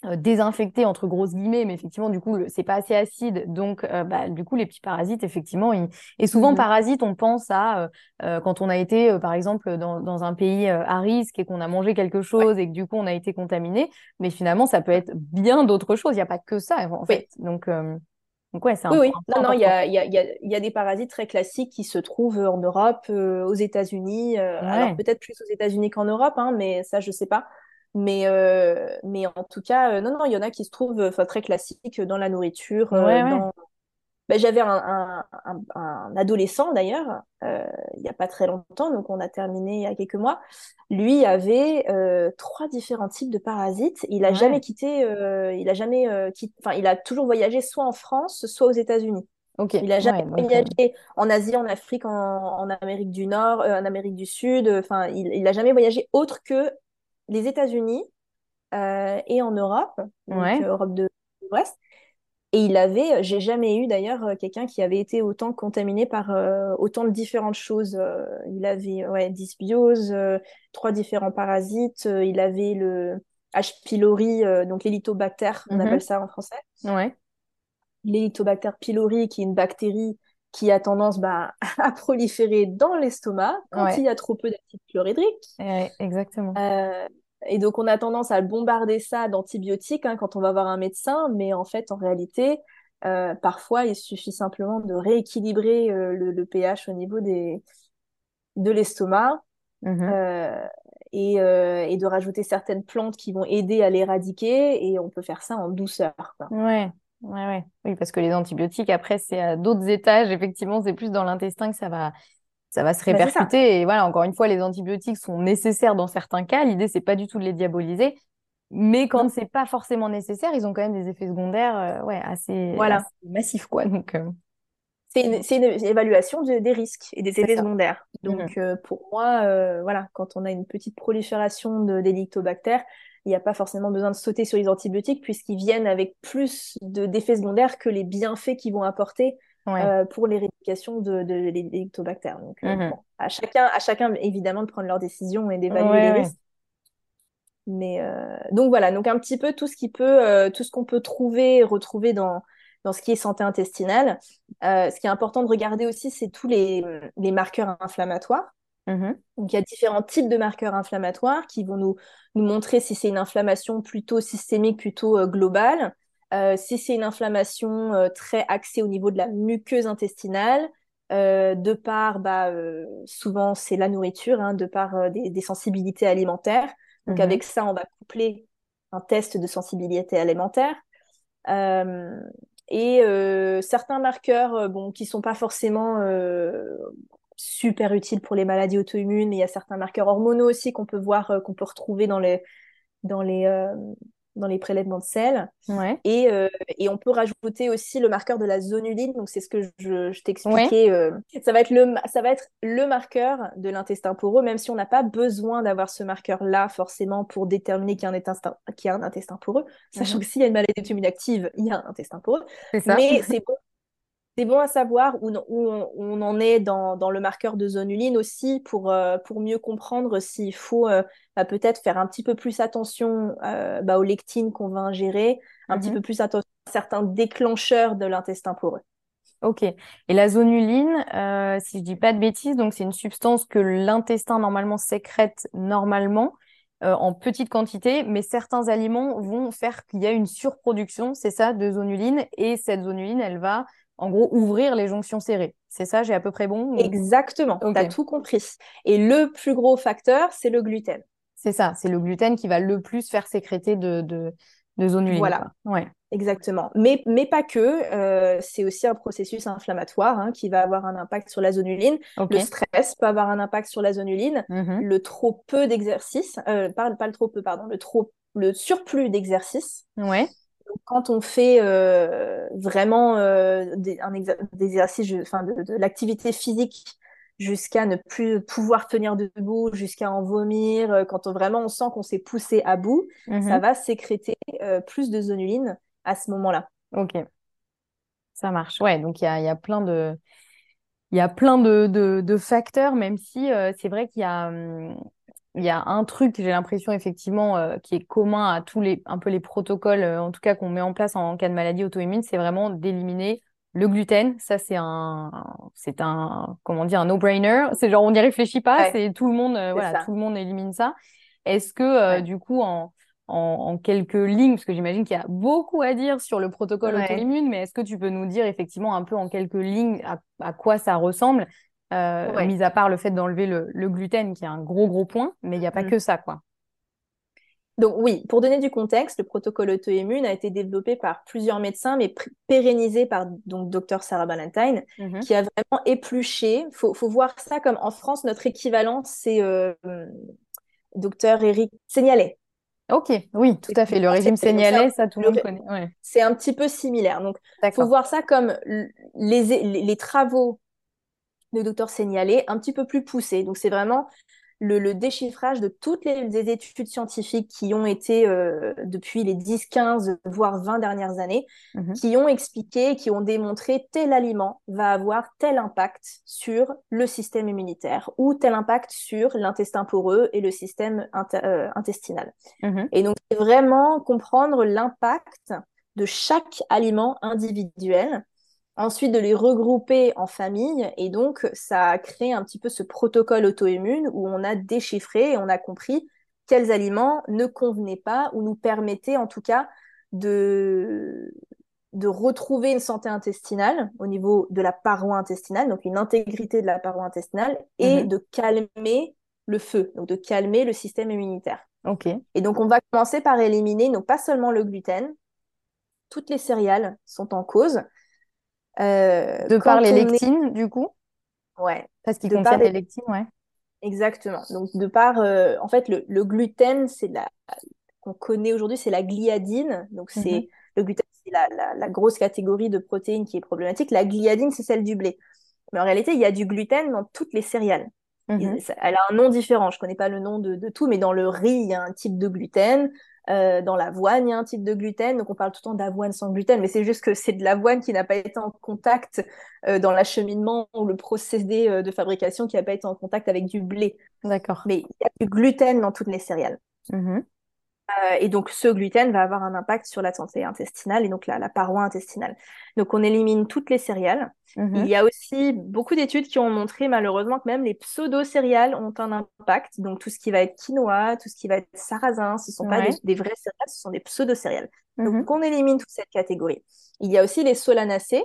S1: euh, désinfecté entre grosses guillemets, mais effectivement, du coup, c'est pas assez acide. Donc, euh, bah, du coup, les petits parasites, effectivement, et souvent, mmh parasites, on pense à euh, quand on a été, par exemple, dans, dans, un pays à risque et qu'on a mangé quelque chose et que du coup, on a été contaminé. Mais finalement, ça peut être bien d'autres choses. Il n'y a pas que ça, en fait. Donc, donc ouais, c'est
S2: Oui, oui. Non, non, il y a, y, a, y a, des parasites très classiques qui se trouvent en Europe, aux États-Unis. Alors, peut-être plus aux États-Unis qu'en Europe, hein, mais ça, je sais pas. Mais, euh, mais en tout cas, euh, non, non, il y en a qui se trouvent très classiques dans la nourriture. Euh, bah, j'avais un, un, un, adolescent d'ailleurs, il n'y a pas très longtemps, donc on a terminé il y a quelques mois. Lui avait trois différents types de parasites. Il a jamais quitté, il a jamais quitté, enfin, il a toujours voyagé soit en France, soit aux États-Unis.
S1: Okay.
S2: Il a jamais voyagé en Asie, en Afrique, en, en Amérique du Nord, en Amérique du Sud. Enfin, il, il a jamais voyagé autre que les États-Unis euh, et en Europe, donc euh, Europe de l'Ouest. Et il avait, j'ai jamais eu d'ailleurs euh, quelqu'un qui avait été autant contaminé par autant de différentes choses. il avait ouais, dysbiose, trois différents parasites. il avait le H. pylori, donc l'hélitobactère, on mhm. appelle ça en français.
S1: Ouais.
S2: Pylori, qui est une bactérie qui a tendance bah, à proliférer dans l'estomac quand il y a trop peu d'acide chlorhydrique.
S1: exactement.
S2: Et donc, on a tendance à bombarder ça d'antibiotiques hein, quand on va voir un médecin, mais en fait, en réalité, euh, parfois, il suffit simplement de rééquilibrer euh, le, pH au niveau des, de l'estomac Mmh et, et, de rajouter certaines plantes qui vont aider à l'éradiquer. Et on peut faire ça en douceur. Quoi.
S1: Ouais. Ouais, ouais. Oui, parce que les antibiotiques, après, c'est à d'autres étages. Effectivement, c'est plus dans l'intestin que ça va, ça va se bah, répercuter. et voilà, encore une fois, les antibiotiques sont nécessaires dans certains cas. L'idée, c'est pas du tout de les diaboliser. Mais quand c'est pas forcément nécessaire, ils ont quand même des effets secondaires euh, ouais, assez, voilà. massifs. Quoi. Donc, euh.
S2: C'est une, une, évaluation des risques et des effets secondaires. Donc, mmh. euh, pour moi, voilà, quand on a une petite prolifération d'élictobactères, il n'y a pas forcément besoin de sauter sur les antibiotiques puisqu'ils viennent avec plus d'effets secondaires que les bienfaits qu'ils vont apporter euh, pour l'éradication de, de l'électobactère. Donc, euh, mhm. à, chacun, à chacun, évidemment, de prendre leurs décisions et d'évaluer les risques. Mais euh, donc voilà, donc un petit peu tout ce qui peut, tout ce qu'on peut trouver, retrouver dans, dans ce qui est santé intestinale. ce qui est important de regarder aussi, c'est tous les, les marqueurs inflammatoires. Mhm. Donc, il y a différents types de marqueurs inflammatoires qui vont nous, nous montrer si c'est une inflammation plutôt systémique, plutôt globale. Euh, si c'est une inflammation euh, très axée au niveau de la muqueuse intestinale, euh, de par, bah, souvent c'est la nourriture, hein, de par des, sensibilités alimentaires. Donc mhm. avec ça, on va coupler un test de sensibilité alimentaire. et certains marqueurs bon, qui sont pas forcément super utiles pour les maladies auto-immunes, mais il y a certains marqueurs hormonaux aussi qu'on peut voir, qu'on peut retrouver dans les, dans les, dans les prélèvements de sel. Et, euh, et, on peut rajouter aussi le marqueur de la zonuline. Donc, c'est ce que je, je t'expliquais. Euh, ça, va être le, ça va être le marqueur de l'intestin poreux, même si on n'a pas besoin d'avoir ce marqueur-là forcément pour déterminer qu'il y a un intestin, qu'il y a un intestin poreux. Sachant mhm. que s'il y a une maladie auto active, il y a un intestin poreux. Mais c'est bon c'est bon à savoir où, on, en est dans, le marqueur de zonuline aussi pour, euh, pour mieux comprendre s'il faut euh, bah, peut-être faire un petit peu plus attention euh, bah, aux lectines qu'on va ingérer, un petit mhm. peu plus attention à certains déclencheurs de l'intestin poreux.
S1: Ok. Et la zonuline, si je dis pas de bêtises, donc c'est une substance que l'intestin normalement sécrète normalement en petite quantité, mais certains aliments vont faire qu'il y a une surproduction, c'est ça, de zonuline, et cette zonuline, elle va en gros, ouvrir les jonctions serrées. C'est ça, j'ai à peu près bon
S2: Exactement, tu as tout compris. Et le plus gros facteur, c'est le gluten.
S1: C'est ça, c'est le gluten qui va le plus faire sécréter de, de, de zonuline.
S2: Voilà, ouais. exactement. Mais, mais pas que, euh, c'est aussi un processus inflammatoire hein, qui va avoir un impact sur la zonuline. Le stress peut avoir un impact sur la zonuline. Mm-hmm. Le trop peu d'exercice, euh, pas, pas le trop peu, pardon, le, trop, le surplus d'exercice.
S1: Ouais
S2: quand on fait euh, vraiment euh, des, un exercices, enfin de, l'activité physique jusqu'à ne plus pouvoir tenir debout, jusqu'à en vomir, euh, quand on, vraiment on sent qu'on s'est poussé à bout, ça mhm. va sécréter plus de zonuline à ce moment-là.
S1: Ok, ça marche. Ouais, donc il y a, y a, plein de il y a plein de, de, de facteurs, même si c'est vrai qu'il y a hum, il y a un truc, j'ai l'impression effectivement, euh, qui est commun à tous les, un peu les protocoles, euh, en tout cas qu'on met en place en, cas de maladie auto-immune, c'est vraiment d'éliminer le gluten. Ça, c'est un, c'est un, comment dire, un no-brainer. C'est genre, on n'y réfléchit pas, c'est tout le monde, euh, voilà, tout le monde élimine ça. Est-ce que, du coup, en, en, quelques lignes, parce que j'imagine qu'il y a beaucoup à dire sur le protocole auto-immune, mais est-ce que tu peux nous dire effectivement un peu en quelques lignes à, à quoi ça ressemble? Euh, mis à part le fait d'enlever le, gluten, qui est un gros, gros point, mais il n'y a pas mm. que ça, quoi.
S2: Donc oui, pour donner du contexte, le protocole auto-immune a été développé par plusieurs médecins, mais pérennisé par donc Dr Sarah Ballantyne, mm-hmm. qui a vraiment épluché. Il faut, voir ça comme en France, notre équivalent, c'est euh, Dr Eric Seignalet.
S1: Ok, oui, tout à fait. Le régime Seignalet, ça, tout le monde connaît.
S2: C'est un petit peu similaire. Donc, il faut voir ça comme les, les travaux de docteur Signalé un petit peu plus poussé. Donc c'est vraiment le, déchiffrage de toutes les, études scientifiques qui ont été euh, depuis les 10, 15, voire 20 dernières années, mhm. qui ont expliqué, qui ont démontré tel aliment va avoir tel impact sur le système immunitaire ou tel impact sur l'intestin poreux et le système euh, intestinal. Mhm. Et donc, c'est vraiment comprendre l'impact de chaque aliment individuel ensuite de les regrouper en famille. Et donc, ça a créé un petit peu ce protocole auto-immune où on a déchiffré et on a compris quels aliments ne convenaient pas ou nous permettaient en tout cas de, de retrouver une santé intestinale au niveau de la paroi intestinale, donc une intégrité de la paroi intestinale, et mhm. de calmer le feu, donc de calmer le système immunitaire. Et donc, on va commencer par éliminer non pas seulement le gluten, toutes les céréales sont en cause.
S1: Euh, de par les lectines, du coup?
S2: Ouais.
S1: Parce qu'ils contiennent les... lectines, ouais.
S2: Exactement. Donc, de par, euh, en fait, le, gluten, c'est la qu'on connaît aujourd'hui, c'est la gliadine. Donc, c'est mhm. le gluten, c'est la, grosse catégorie de protéines qui est problématique. La gliadine, c'est celle du blé. Mais en réalité, il y a du gluten dans toutes les céréales. Mhm. Elle a un nom différent. Je connais pas le nom de, de, tout, mais dans le riz, il y a un type de gluten. Euh, dans l'avoine, il y a un type de gluten, donc on parle tout le temps d'avoine sans gluten, mais c'est juste que c'est de l'avoine qui n'a pas été en contact euh, dans l'acheminement ou le procédé euh, de fabrication qui n'a pas été en contact avec du blé.
S1: D'accord.
S2: Mais il y a du gluten dans toutes les céréales.
S1: Mm-hmm.
S2: Euh, et donc, ce gluten va avoir un impact sur la santé intestinale et donc la, paroi intestinale. Donc, on élimine toutes les céréales.
S1: Mhm.
S2: Il y a aussi beaucoup d'études qui ont montré malheureusement que même les pseudo-céréales ont un impact. Donc, tout ce qui va être quinoa, tout ce qui va être sarrasin, ce ne sont pas des, vraies céréales, ce sont des pseudo-céréales. Donc,
S1: mhm.
S2: on élimine toute cette catégorie. Il y a aussi les solanacées,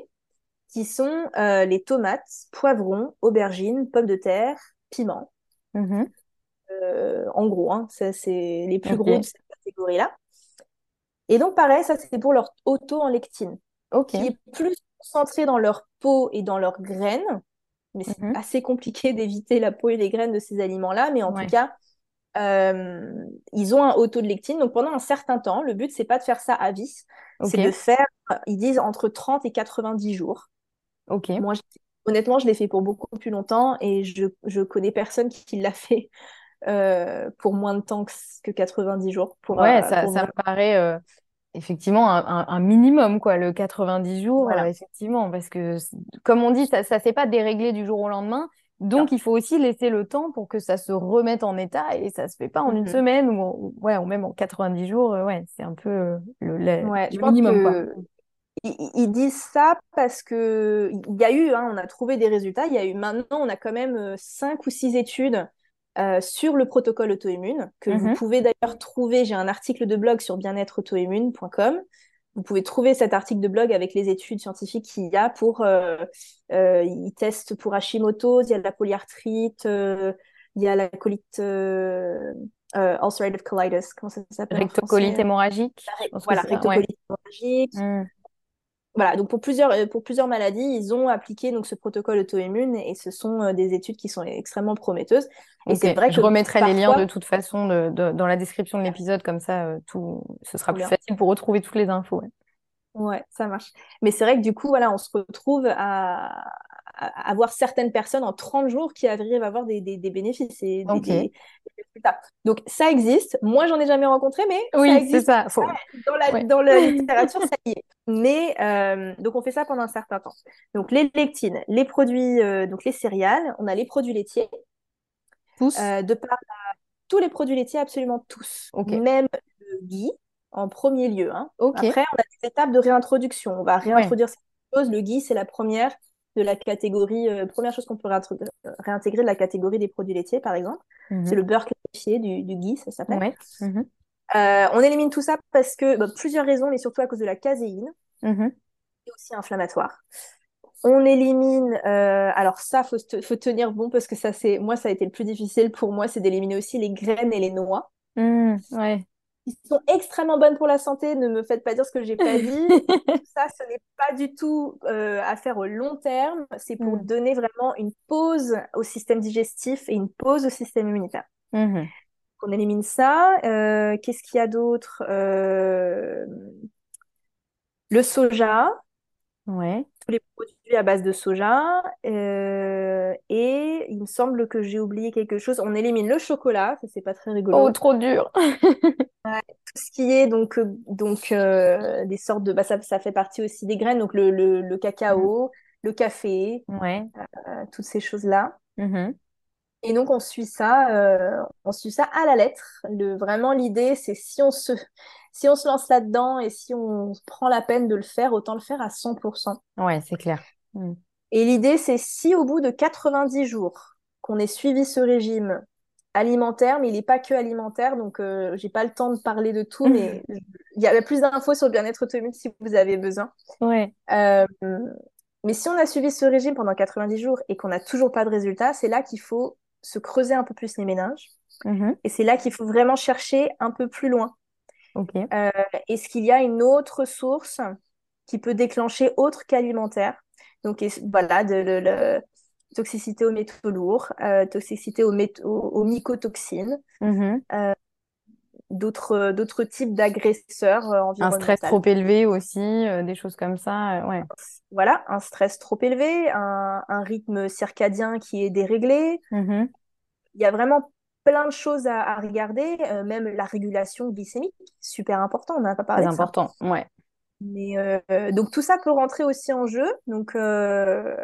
S2: qui sont euh, les tomates, poivrons, aubergines, pommes de terre, piments.
S1: Mhm.
S2: Euh, en gros, hein, c'est les plus gros catégorie-là. Et donc, pareil, ça, c'est pour leur auto en lectine,
S1: qui
S2: est plus concentré dans leur peau et dans leurs graines. Mais c'est
S1: mhm.
S2: assez compliqué d'éviter la peau et les graines de ces aliments-là. Mais en tout cas, euh, ils ont un auto de lectine. Donc, pendant un certain temps, le but, c'est pas de faire ça à vis. C'est de faire, ils disent, entre 30 et 90 jours.
S1: Ok.
S2: Moi, honnêtement, je l'ai fait pour beaucoup plus longtemps et je, je connais personne qui l'a fait euh, pour moins de temps que, 90 jours. Pour,
S1: ouais,
S2: euh,
S1: ça, ça me paraît euh, effectivement un, minimum, quoi, le 90 jours, effectivement, parce que, comme on dit, ça ne s'est pas déréglé du jour au lendemain. Donc, il faut aussi laisser le temps pour que ça se remette en état et ça se fait pas en une mm-hmm. semaine ou, ouais, ou même en 90 jours. ouais, c'est un peu le, le, minimum. Quoi.
S2: Ils, disent ça parce que il y a eu, hein, on a trouvé des résultats. Il y a eu maintenant, on a quand même cinq ou six études euh, sur le protocole auto-immune, que vous
S1: mhm.
S2: pouvez d'ailleurs trouver. J'ai un article de blog sur bien-être-auto-immune.com. Vous pouvez trouver cet article de blog avec les études scientifiques qu'il y a pour. Euh, euh, ils testent pour Hashimoto, il y a la polyarthrite, il y a la colite. ulcerative colitis, comment ça s'appelle
S1: Rectocolite hémorragique.
S2: Voilà, rectocolite hémorragique. Voilà, donc pour plusieurs, euh, pour plusieurs maladies, ils ont appliqué donc ce protocole auto-immune et ce sont euh, des études qui sont extrêmement prometteuses.
S1: Et c'est vrai que je remettrai les liens de toute façon de, dans la description de l'épisode, comme ça, euh, tout, ce sera plus facile pour retrouver toutes les infos.
S2: Ouais. ça marche. Mais c'est vrai que du coup, voilà, on se retrouve à, avoir certaines personnes en 30 jours qui arrivent à avoir des, bénéfices et des, Donc ça existe. Moi, j'en ai jamais rencontré, mais
S1: oui,
S2: ça existe.
S1: Ça.
S2: Dans, la, dans la littérature, ça y est. Mais euh, donc on fait ça pendant un certain temps. Donc les lectines, les produits, euh, donc les céréales, on a les produits laitiers.
S1: Tous.
S2: Euh, de par tous les produits laitiers, absolument tous. Même le ghee en premier lieu. Hein. Après, on a des étapes de réintroduction. On va réintroduire ces choses. Le ghee, c'est la première de la catégorie, première chose qu'on peut réintégrer de la catégorie des produits laitiers, par exemple.
S1: Mhm.
S2: C'est le beurre clarifié du, du ghee, ça s'appelle.
S1: Mhm.
S2: Euh, on élimine tout ça parce que, bah, plusieurs raisons, mais surtout à cause de la caséine,
S1: mm
S2: et aussi inflammatoire. On élimine, euh, alors ça, faut, faut tenir bon parce que ça, c'est, moi, ça a été le plus difficile pour moi, c'est d'éliminer aussi les graines et les noix.
S1: Ouais.
S2: Ils sont extrêmement bonnes pour la santé, ne me faites pas dire ce que j'ai pas dit. ça, ce n'est pas du tout euh, à faire au long terme, c'est pour
S1: mmh.
S2: donner vraiment une pause au système digestif et une pause au système immunitaire.
S1: Mmh
S2: on élimine ça. Euh, qu'est-ce qu'il y a d'autre? Euh, Le soja.
S1: Ouais.
S2: Tous les produits à base de soja. Euh, et il me semble que j'ai oublié quelque chose. On élimine le chocolat. Ça, c'est pas très rigolo.
S1: Oh, trop dur.
S2: tout ce qui est donc, donc des sortes de. Bah, ça, ça, fait partie aussi des graines. Donc le, le, cacao, le café.
S1: Ouais.
S2: toutes ces choses-là.
S1: Mm-hmm.
S2: Et donc, on suit ça, euh, on suit ça à la lettre. Le, vraiment, l'idée, c'est si on se, si on se lance là-dedans et si on prend la peine de le faire, autant le faire à 100%.
S1: Ouais, c'est clair. Mm.
S2: Et l'idée, c'est si au bout de 90 jours qu'on ait suivi ce régime alimentaire, mais il n'est pas que alimentaire, donc euh, j'ai pas le temps de parler de tout, mais il y a plus d'infos sur le bien-être autonome si vous avez besoin.
S1: Ouais.
S2: Euh, mais si on a suivi ce régime pendant 90 jours et qu'on n'a toujours pas de résultat, c'est là qu'il faut se creuser un peu plus les méninges.
S1: Mhm.
S2: Et c'est là qu'il faut vraiment chercher un peu plus loin. Euh, Est-ce qu'il y a une autre source qui peut déclencher autre qu'alimentaire? Donc voilà, de, le- le- toxicité aux métaux lourds, euh, toxicité aux, métaux, aux mycotoxines,
S1: Mhm.
S2: d'autres d'autres types d'agresseurs euh,
S1: Un
S2: environnementaux.
S1: stress trop élevé aussi, euh, des choses comme ça. euh, ouais.
S2: Voilà, un stress trop élevé, un, un rythme circadien qui est déréglé.
S1: Mhm.
S2: Il y a vraiment plein de choses à, à regarder, euh, même la régulation glycémique, super important, on n'a pas parlé
S1: Très
S2: de ça.
S1: important. Ouais.
S2: Mais euh, donc tout ça peut rentrer aussi en jeu. Donc euh,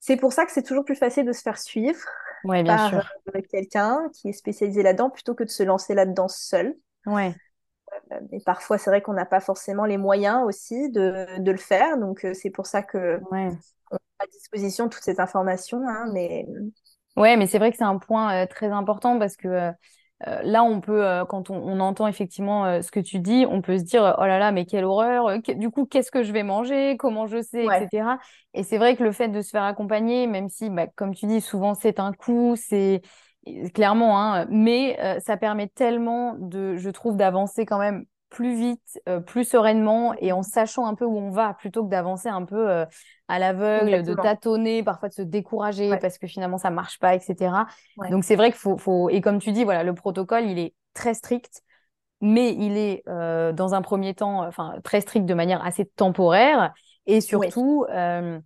S2: c'est pour ça que c'est toujours plus facile de se faire suivre
S1: Ouais, bien
S2: par
S1: sûr.
S2: quelqu'un qui est spécialisé là-dedans plutôt que de se lancer là-dedans seul.
S1: Ouais.
S2: Et parfois c'est vrai qu'on n'a pas forcément les moyens aussi de, de le faire. Donc c'est pour ça que
S1: Ouais.
S2: on a à disposition toutes ces informations. Hein, mais
S1: Ouais, mais c'est vrai que c'est un point euh, très important parce que euh, euh, là, on peut, euh, quand on, on entend effectivement euh, ce que tu dis, on peut se dire, oh là là, mais quelle horreur, que- du coup, qu'est-ce que je vais manger, comment je sais,
S2: ouais,
S1: etc. Et c'est vrai que le fait de se faire accompagner, même si, bah, comme tu dis, souvent c'est un coût, c'est clairement, hein, mais euh, ça permet tellement de, je trouve, d'avancer quand même plus vite, euh, plus sereinement et en sachant un peu où on va, plutôt que d'avancer un peu euh, à l'aveugle, de tâtonner, parfois de se décourager
S2: Ouais,
S1: parce que finalement ça marche pas, etc.
S2: ouais,
S1: Donc c'est vrai qu'il faut, faut, et comme tu dis, voilà, le protocole, il est très strict, mais il est euh, dans un premier temps, enfin très strict de manière assez temporaire, et surtout, euh,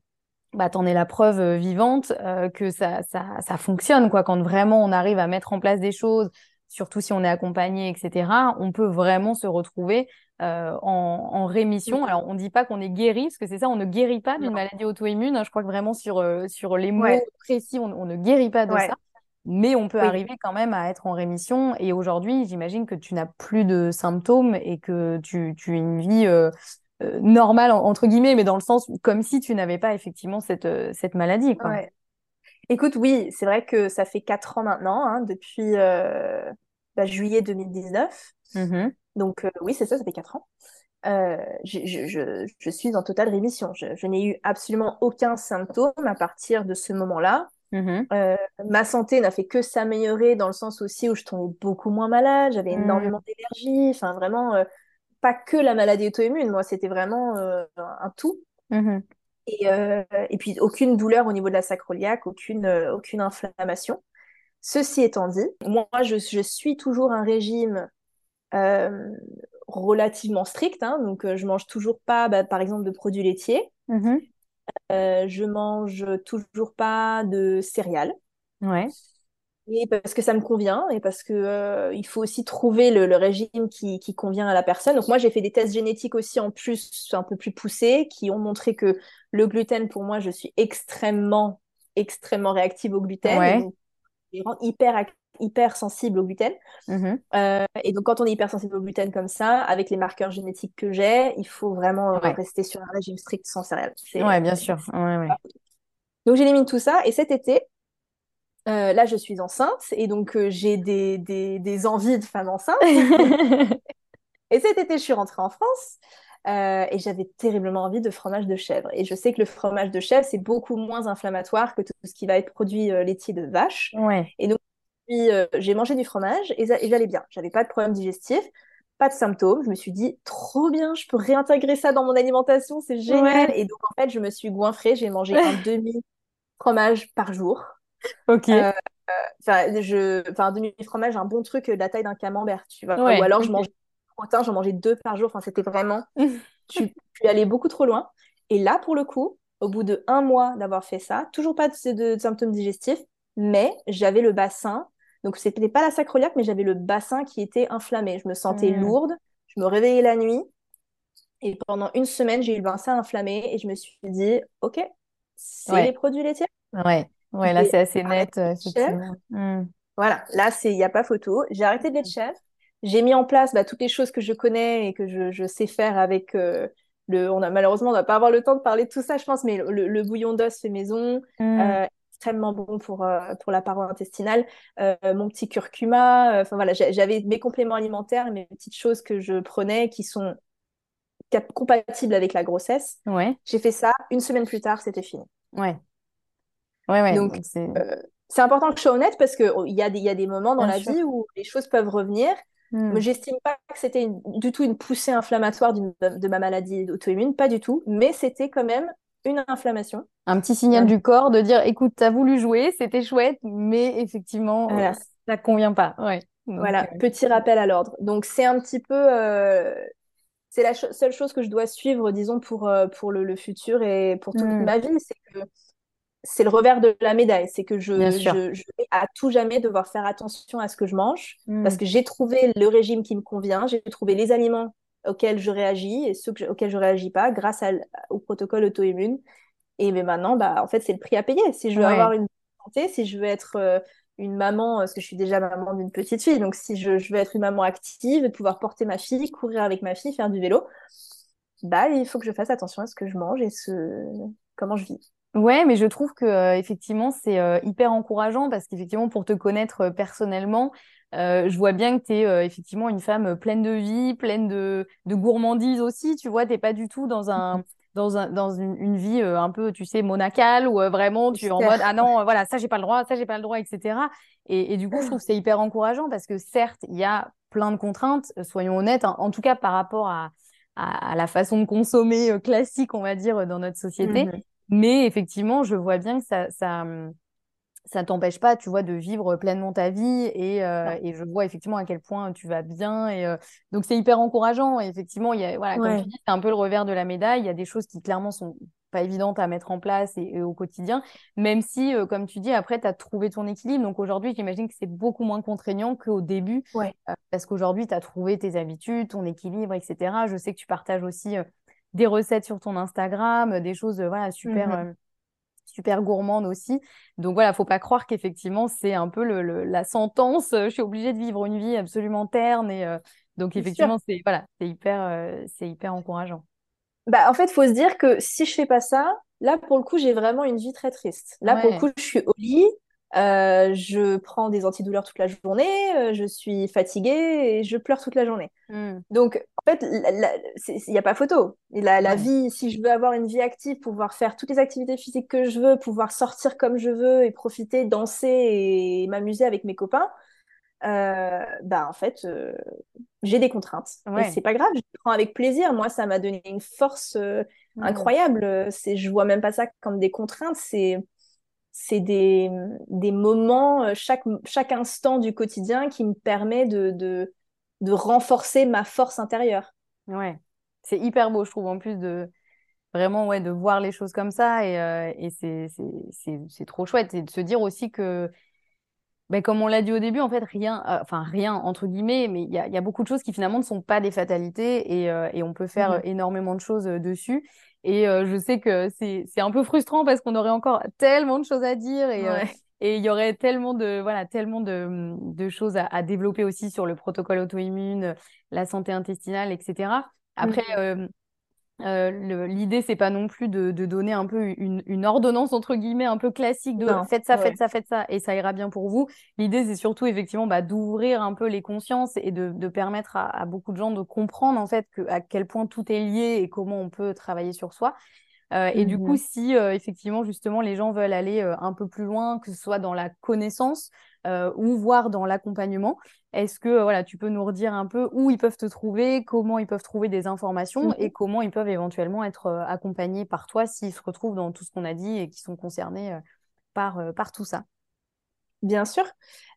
S1: bah, t'en es la preuve vivante que ça, ça, ça fonctionne, quoi. Quand vraiment on arrive à mettre en place des choses, surtout si on est accompagné, etc., on peut vraiment se retrouver euh, en, en rémission. Alors, on dit pas qu'on est guéri, parce que c'est ça, on ne guérit pas d'une maladie auto-immune. hein. Je crois que vraiment sur, euh, sur les mots
S2: ouais,
S1: précis, on, on ne guérit pas de ça. Mais on peut
S2: oui.
S1: arriver quand même à être en rémission. Et aujourd'hui, j'imagine que tu n'as plus de symptômes et que tu, tu as une vie euh, normale, en- entre guillemets, mais dans le sens comme si tu n'avais pas effectivement cette, cette maladie, quoi.
S2: Ouais. Écoute, oui, c'est vrai que ça fait quatre ans maintenant, hein, depuis euh, bah, juillet 2019.
S1: Mhm.
S2: Donc euh, oui, c'est ça, ça fait quatre ans. Euh, je, je, je, je suis en totale rémission. Je, n'ai eu absolument aucun symptôme à partir de ce moment-là.
S1: Mhm.
S2: Euh, ma santé n'a fait que s'améliorer dans le sens aussi où je tombais beaucoup moins malade, j'avais
S1: Mhm.
S2: énormément d'énergie, enfin vraiment pas que la maladie auto-immune, moi c'était vraiment un tout. Et, euh, et puis aucune douleur au niveau de la sacroiliaque, aucune, euh, aucune inflammation. Ceci étant dit, moi je, je suis toujours un régime euh, relativement strict, hein, donc je mange toujours pas, bah, par exemple, de produits laitiers.
S1: Mhm.
S2: Euh, je mange toujours pas de céréales.
S1: Ouais.
S2: Et parce que ça me convient et parce que euh, il faut aussi trouver le, le régime qui, qui convient à la personne. Donc moi j'ai fait des tests génétiques aussi en plus un peu plus poussés qui ont montré que le gluten pour moi je suis extrêmement extrêmement réactive au gluten et
S1: Ouais.
S2: donc je rends hyper hyper sensible au gluten.
S1: Mhm.
S2: Euh, et donc quand on est hyper sensible au gluten comme ça, avec les marqueurs génétiques que j'ai, il faut vraiment
S1: Ouais.
S2: rester sur un régime strict sans céréales.
S1: Ouais, bien sûr. Ouais, ouais.
S2: donc j'élimine tout ça et cet été euh, là, je suis enceinte et donc euh, j'ai des, des, des envies de femme enceinte. Et cet été, je suis rentrée en France euh, et j'avais terriblement envie de fromage de chèvre. Et je sais que le fromage de chèvre, c'est beaucoup moins inflammatoire que tout ce qui va être produit laitier de vache.
S1: Ouais.
S2: Et donc, j'ai mangé du fromage et, j'allais bien. J'avais pas de problème digestif, pas de symptômes. Je me suis dit, trop bien, je peux réintégrer ça dans mon alimentation, c'est génial.
S1: Ouais.
S2: Et donc, en fait, je me suis goinfrée. J'ai mangé un demi-fromage par jour.
S1: Ok.
S2: Euh, Enfin, je... enfin, un demi-fromage, un bon truc de la taille d'un camembert, tu vois. Ou alors, je mangeais protéin, j'en mangeais deux par jour. Enfin, c'était vraiment, tu, tu allais beaucoup trop loin. Et là, pour le coup, au bout de un mois d'avoir fait ça, toujours pas de, de- de symptômes digestifs, mais j'avais le bassin. Donc, c'était pas la sacroiliaque, mais j'avais le bassin qui était inflammé. Je me sentais
S1: Mm.
S2: lourde, je me réveillais la nuit. Et pendant une semaine, j'ai eu le bassin inflammé et je me suis dit, OK, c'est
S1: Ouais.
S2: les produits laitiers.
S1: Ouais. Ouais, là, c'est assez net, effectivement. Mm.
S2: Voilà, là, c'est il n'y a pas photo. J'ai arrêté lait de chèvre. J'ai mis en place bah, toutes les choses que je connais et que je, je sais faire avec euh, le. On a malheureusement, on va pas avoir le temps de parler de tout ça, je pense, mais le, le bouillon d'os fait maison,
S1: Mm.
S2: euh, extrêmement bon pour euh, pour la paroi intestinale. Mon petit curcuma. Enfin voilà, j'avais mes compléments alimentaires, mes petites choses que je prenais qui sont compatibles avec la grossesse.
S1: Ouais.
S2: J'ai fait ça. Une semaine plus tard, c'était fini.
S1: Ouais. Ouais, ouais.
S2: Donc
S1: c'est.
S2: euh, c'est important que je sois honnête parce qu'il oh, y, a des, y a des moments dans la vie où les choses peuvent revenir. Hmm. J'estime pas que c'était du tout une poussée inflammatoire de ma maladie auto-immune, pas du tout. Mais c'était quand même une inflammation.
S1: Un petit signal du corps de dire écoute, tu as voulu jouer, c'était chouette, mais effectivement, ça ça convient pas. Ouais.
S2: voilà, euh, petit rappel à l'ordre. Donc, c'est un petit peu. Euh, c'est la seule chose que je dois suivre, disons, pour, euh, pour le, futur et pour toute hmm. ma vie. C'est que c'est le revers de la médaille. C'est que je, je, vais à tout jamais devoir faire attention à ce que je mange hmm. parce que j'ai trouvé le régime qui me convient, j'ai trouvé les aliments auxquels je réagis et ceux auxquels je réagis pas grâce au protocole auto-immune. Et mais maintenant, bah, en fait, c'est le prix à payer. Si je veux avoir une santé, si je veux être euh, une maman, parce que je suis déjà maman d'une petite fille, donc si je, veux être une maman active, pouvoir porter ma fille, courir avec ma fille, faire du vélo, bah, il faut que je fasse attention à ce que je mange et ce... comment je vis.
S1: Ouais, mais je trouve que euh, effectivement c'est euh, hyper encourageant parce qu'effectivement pour te connaître personnellement, euh, je vois bien que tu es euh, effectivement une femme pleine de vie, pleine de, de gourmandise aussi. Tu vois, tu pas du tout dans un dans, un, dans une, vie euh, un peu, tu sais, monacale où vraiment tu es en mode ah non, voilà, ça j'ai pas le droit, ça j'ai pas le droit, etc. Et, et du coup, je trouve que c'est hyper encourageant parce que certes, il y a plein de contraintes, soyons honnêtes, hein, en tout cas par rapport à, à, la façon de consommer classique, on va dire, dans notre société. Mmh Mais effectivement, je vois bien que ça, ça, ça t'empêche pas, tu vois, de vivre pleinement ta vie et, euh, et, je vois effectivement à quel point tu vas bien et euh, donc c'est hyper encourageant. Et effectivement, il y a, voilà, comme tu dis, c'est un peu le revers de la médaille. Il y a des choses qui clairement sont pas évidentes à mettre en place et, au quotidien, même si, euh, comme tu dis, après, tu as trouvé ton équilibre. Donc aujourd'hui, j'imagine que c'est beaucoup moins contraignant qu'au début, parce qu'aujourd'hui, tu as trouvé tes habitudes, ton équilibre, etc. Je sais que tu partages aussi des recettes sur ton Instagram, des choses voilà, super. Mmh super gourmande aussi. Donc voilà, faut pas croire qu'effectivement c'est un peu le, la sentence. Euh, je suis obligée de vivre une vie absolument terne et euh, donc effectivement c'est voilà, c'est hyper euh, c'est hyper encourageant.
S2: Bah en fait, faut se dire que si je fais pas ça, là pour le coup j'ai vraiment une vie très triste. Là pour le coup je suis au lit, euh, je prends des antidouleurs toute la journée, euh, je suis fatiguée et je pleure toute la journée. Hmm. Donc, en fait, il n'y a pas photo. Et la, la vie, si je veux avoir une vie active, pouvoir faire toutes les activités physiques que je veux, pouvoir sortir comme je veux et profiter, danser et m'amuser avec mes copains, euh, bah en fait, euh, j'ai des contraintes. Ouais. c'est pas grave, je prends avec plaisir. Moi, ça m'a donné une force hmm. incroyable. C'est, je vois même pas ça comme des contraintes. C'est c'est des, des moments, euh, chaque, chaque instant du quotidien qui me permet de, de, de renforcer ma force intérieure.
S1: Ouais, c'est hyper beau, je trouve, en plus de vraiment ouais, de voir les choses comme ça. Et, euh, et c'est trop chouette. Et de se dire aussi que, ben, comme on l'a dit au début, en fait, rien, euh, enfin rien, entre guillemets, mais il y a, y a, beaucoup de choses qui finalement ne sont pas des fatalités et, et on peut faire mmh énormément de choses dessus. Et euh, je sais que c'est un peu frustrant parce qu'on aurait encore tellement de choses à dire et euh, et il y aurait tellement de voilà tellement de, de choses à, à, développer aussi sur le protocole auto-immune, la santé intestinale, etc. Après, mmh. Euh, L'idée, c'est pas non plus de, de, donner un peu une, une, ordonnance, entre guillemets, un peu classique de faites ça, faites ça, faites ça, et ça ira bien pour vous. L'idée, c'est surtout, effectivement, bah, d'ouvrir un peu les consciences et de, de permettre à, à, beaucoup de gens de comprendre, en fait, que, à quel point tout est lié et comment on peut travailler sur soi. Euh, et du coup, mmh si euh, effectivement, justement, les gens veulent aller euh, un peu plus loin, que ce soit dans la connaissance ou voire dans l'accompagnement, est-ce que voilà, tu peux nous redire un peu où ils peuvent te trouver, comment ils peuvent trouver des informations mmh et comment ils peuvent éventuellement être accompagnés par toi s'ils se retrouvent dans tout ce qu'on a dit et qui sont concernés par, par tout ça?
S2: Bien sûr.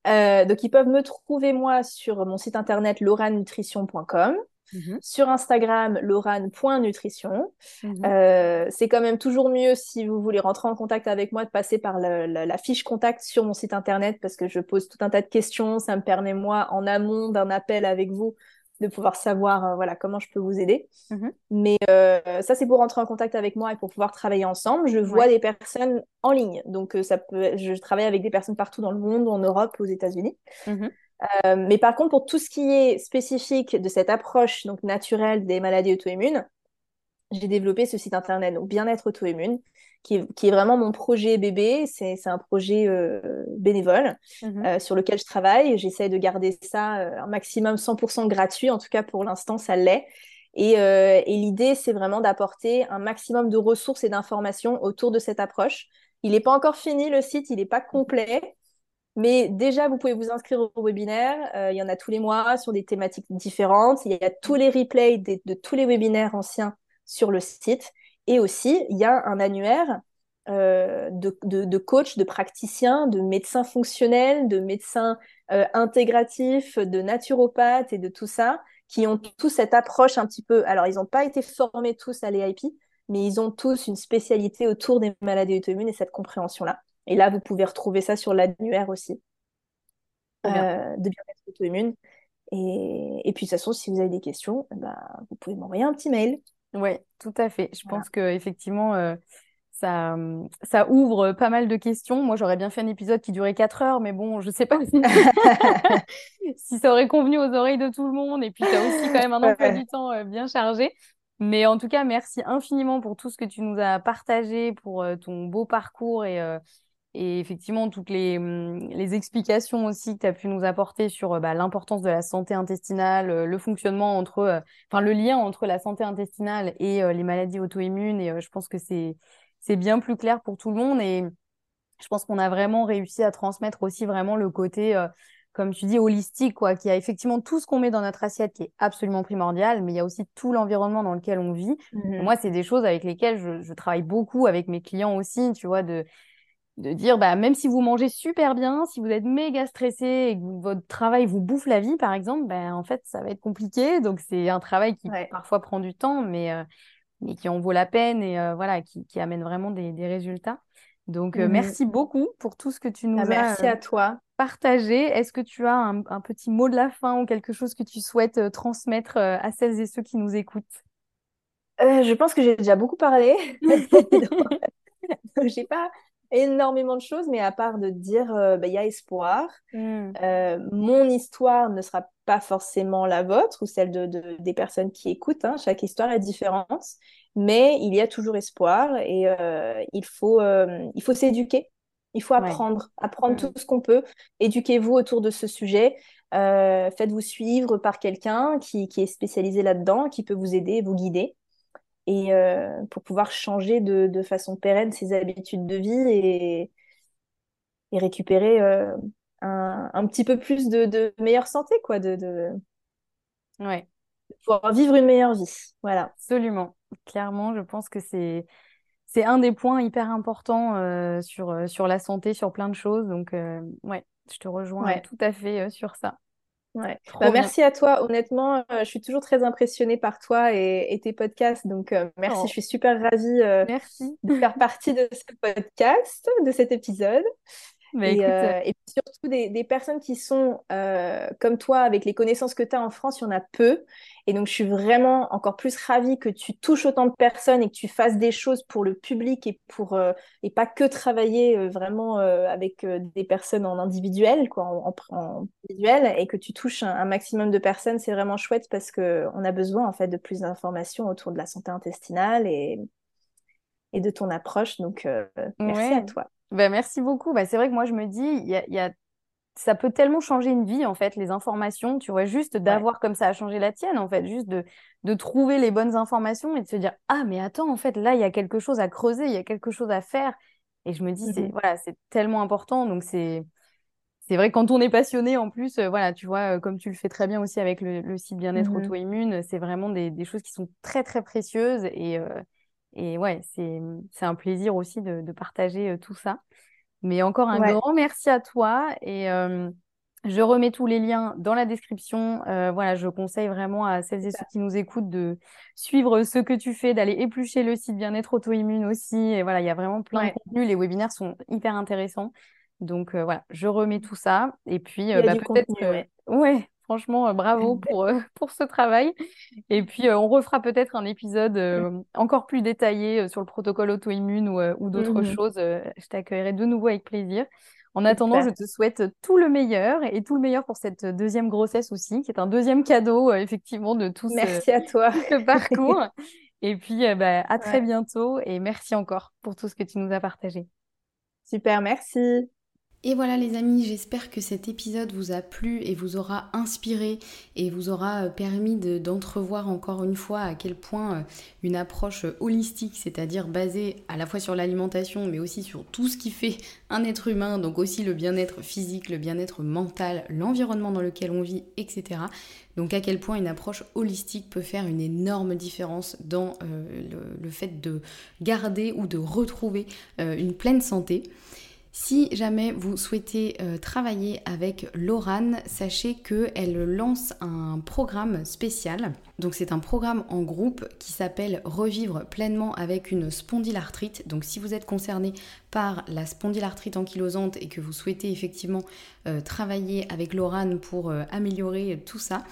S2: donc, ils peuvent me trouver moi sur mon site internet lauranutrition.com. Mhm. Sur Instagram, lorane.nutrition. Mhm. Euh, c'est quand même toujours mieux si vous voulez rentrer en contact avec moi de passer par la, fiche contact sur mon site internet parce que je pose tout un tas de questions. Ça me permet, moi, en amont d'un appel avec vous, de pouvoir savoir euh, voilà, comment je peux vous aider. Mhm. Mais euh, ça, c'est pour rentrer en contact avec moi et pour pouvoir travailler ensemble. Je vois des personnes en ligne. Donc, ça peut, je travaille avec des personnes partout dans le monde, en Europe, aux États-Unis. Euh, mais par contre, pour tout ce qui est spécifique de cette approche donc naturelle des maladies auto-immunes, j'ai développé ce site internet, donc Bien-être auto-immune, qui, est vraiment mon projet bébé. C'est un projet euh, bénévole mhm. euh, sur lequel je travaille. J'essaie de garder ça un maximum 100% gratuit. En tout cas, pour l'instant, ça l'est. Et, et l'idée, c'est vraiment d'apporter un maximum de ressources et d'informations autour de cette approche. Il n'est pas encore fini, le site, il n'est pas complet. Mais déjà, vous pouvez vous inscrire au webinaire. Euh, il y en a tous les mois sur des thématiques différentes. Il y a tous les replays de, tous les webinaires anciens sur le site. Et aussi, il y a un annuaire euh, de, de, coachs, de praticiens, de médecins fonctionnels, de médecins euh, intégratifs, de naturopathes et de tout ça, qui ont tous cette approche un petit peu. Alors, ils n'ont pas été formés tous à l'EIP, mais ils ont tous une spécialité autour des maladies auto-immunes et cette compréhension-là. Et là, vous pouvez retrouver ça sur l'annuaire aussi euh, de bien-être auto-immune. Et, et, puis, de toute façon, si vous avez des questions, bah, vous pouvez m'envoyer un petit mail.
S1: Oui, tout à fait. Je pense qu'effectivement, euh, ça, ça ouvre pas mal de questions. Moi, j'aurais bien fait un épisode qui durait 4 heures, mais bon, je ne sais pas si... si, ça aurait convenu aux oreilles de tout le monde. Et puis, tu as aussi quand même un emploi du temps euh, bien chargé. Mais en tout cas, merci infiniment pour tout ce que tu nous as partagé, pour euh, ton beau parcours et, euh, et effectivement toutes les, hum, les, explications aussi que tu as pu nous apporter sur bah, l'importance de la santé intestinale, le fonctionnement entre, enfin le lien entre la santé intestinale et les maladies auto-immunes. Et je pense que c'est c'est bien plus clair pour tout le monde. Et je pense qu'on a vraiment réussi à transmettre aussi vraiment le côté, euh, comme tu dis, holistique, quoi, qui a effectivement tout ce qu'on met dans notre assiette qui est absolument primordial, mais il y a aussi tout l'environnement dans lequel on vit. Mmh moi, c'est des choses avec lesquelles je, travaille beaucoup avec mes clients aussi, tu vois, de de dire bah même si vous mangez super bien, si vous êtes méga stressé et que votre travail vous bouffe la vie par exemple, ben en fait ça va être compliqué. Donc c'est un travail qui parfois prend du temps, mais euh, et qui en vaut la peine et euh, voilà, qui, qui, amène vraiment des, des résultats. Donc, euh, mmh merci beaucoup pour tout ce que tu nous bah,
S2: as merci à toi.
S1: partagé. Est-ce que tu as un, un, petit mot de la fin ou quelque chose que tu souhaites transmettre à celles et ceux qui nous écoutent?
S2: Je pense que j'ai déjà beaucoup parlé. j'ai pas énormément de choses, mais à part de dire, bah, il y a espoir. Mmh. mon histoire ne sera pas forcément la vôtre ou celle de, des personnes qui écoutent. Hein. Chaque histoire est différente, mais il y a toujours espoir et euh, il faut, euh, il faut s'éduquer. Il faut apprendre, apprendre mm. tout ce qu'on peut. Éduquez-vous autour de ce sujet. Euh, faites-vous suivre par quelqu'un qui, qui, est spécialisé là-dedans, qui peut vous aider, vous guider, et pour pouvoir changer de, de, façon pérenne ses habitudes de vie et, et récupérer un, petit peu plus de, meilleure santé, quoi, de, de...
S1: Ouais.
S2: pouvoir vivre une meilleure vie. Voilà.
S1: Absolument. Clairement, je pense que c'est c'est un des points hyper importants euh, sur, euh, sur la santé, sur plein de choses. Donc, euh, ouais, je te rejoins tout à fait sur ça.
S2: Ouais. Bah, merci à toi. Honnêtement, je suis toujours très impressionnée par toi et, tes podcasts. Donc, merci. Oh. Je suis super ravie
S1: merci.
S2: de faire partie de ce podcast, de cet épisode. Euh, et, surtout des, personnes qui sont euh, comme toi, avec les connaissances que tu as en France, il y en a peu. Et donc, je suis vraiment encore plus ravie que tu touches autant de personnes et que tu fasses des choses pour le public et, pour, euh, et pas que travailler vraiment avec des personnes en individuel, quoi, en, individuel, et que tu touches un, maximum de personnes. C'est vraiment chouette parce qu'on a besoin en fait de plus d'informations autour de la santé intestinale et, et de ton approche. Donc, merci à toi.
S1: Ben, merci beaucoup. Ben, c'est vrai que moi, je me dis, il y a, ça peut tellement changer une vie, en fait, les informations, tu vois, juste d'avoir comme ça a changé la tienne, en fait, juste de, de trouver les bonnes informations et de se dire, ah, mais attends, en fait, là, il y a quelque chose à creuser, il y a quelque chose à faire. Et je me dis, c'est mmh voilà, c'est tellement important. Donc, c'est. C'est vrai, quand on est passionné, en plus, euh, voilà, tu vois, euh, comme tu le fais très bien aussi avec le, site Bien-être mmh auto-immune, c'est vraiment des, des, choses qui sont très, très précieuses. Et, euh, et ouais, c'est un plaisir aussi de, de partager tout ça. Mais encore un grand merci à toi. Et euh, je remets tous les liens dans la description. Euh, voilà, je conseille vraiment à celles et ceux qui nous écoutent de suivre ce que tu fais, d'aller éplucher le site Bien-être auto-immune aussi. Et voilà, il y a vraiment plein de contenu. Les webinaires sont hyper intéressants. Donc voilà, je remets tout ça. Et puis, bah, peut-être. ouais. Franchement, euh, bravo pour, euh, pour ce travail. Et puis, euh, on refera peut-être un épisode encore plus détaillé sur le protocole auto-immune ou, d'autres mmh choses. je t'accueillerai de nouveau avec plaisir. En attendant, je te souhaite tout le meilleur et tout le meilleur pour cette deuxième grossesse aussi, qui est un deuxième cadeau, effectivement, de tout
S2: merci à toi.
S1: ce parcours. et puis, bah, à très bientôt et merci encore pour tout ce que tu nous as partagé.
S2: Super, merci.
S1: Et voilà les amis, j'espère que cet épisode vous a plu et vous aura inspiré et vous aura euh, permis d'entrevoir encore une fois à quel point euh, une approche holistique, c'est-à-dire basée à la fois sur l'alimentation mais aussi sur tout ce qui fait un être humain, donc aussi le bien-être physique, le bien-être mental, l'environnement dans lequel on vit, etc. Donc à quel point une approche holistique peut faire une énorme différence dans euh, le, fait de garder ou de retrouver une pleine santé. Si jamais vous souhaitez euh, travailler avec Lorane, sachez qu'elle lance un programme spécial. Donc c'est un programme en groupe qui s'appelle Revivre pleinement avec une spondylarthrite. Donc si vous êtes concerné par la spondylarthrite ankylosante et que vous souhaitez effectivement euh, travailler avec Lorane pour euh, améliorer tout ça,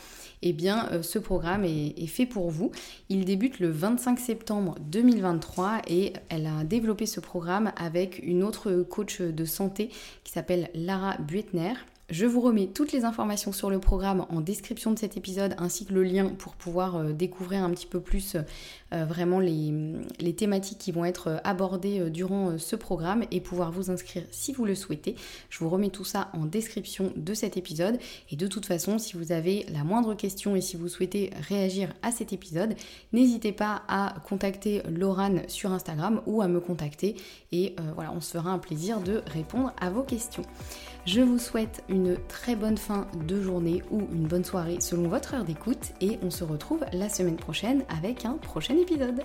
S1: eh bien euh, ce programme est, fait pour vous. Il débute le 25 septembre 2023 et elle a développé ce programme avec une autre coach de santé qui s'appelle Lara Buetner. Je vous remets toutes les informations sur le programme en description de cet épisode ainsi que le lien pour pouvoir euh, découvrir un petit peu plus euh, vraiment les, thématiques qui vont être abordées durant ce programme et pouvoir vous inscrire si vous le souhaitez. Je vous remets tout ça en description de cet épisode et de toute façon si vous avez la moindre question et si vous souhaitez réagir à cet épisode, n'hésitez pas à contacter Laurane sur Instagram ou à me contacter et voilà on se fera un plaisir de répondre à vos questions. Je vous souhaite une très bonne fin de journée ou une bonne soirée selon votre heure d'écoute et on se retrouve la semaine prochaine avec un prochain épisode.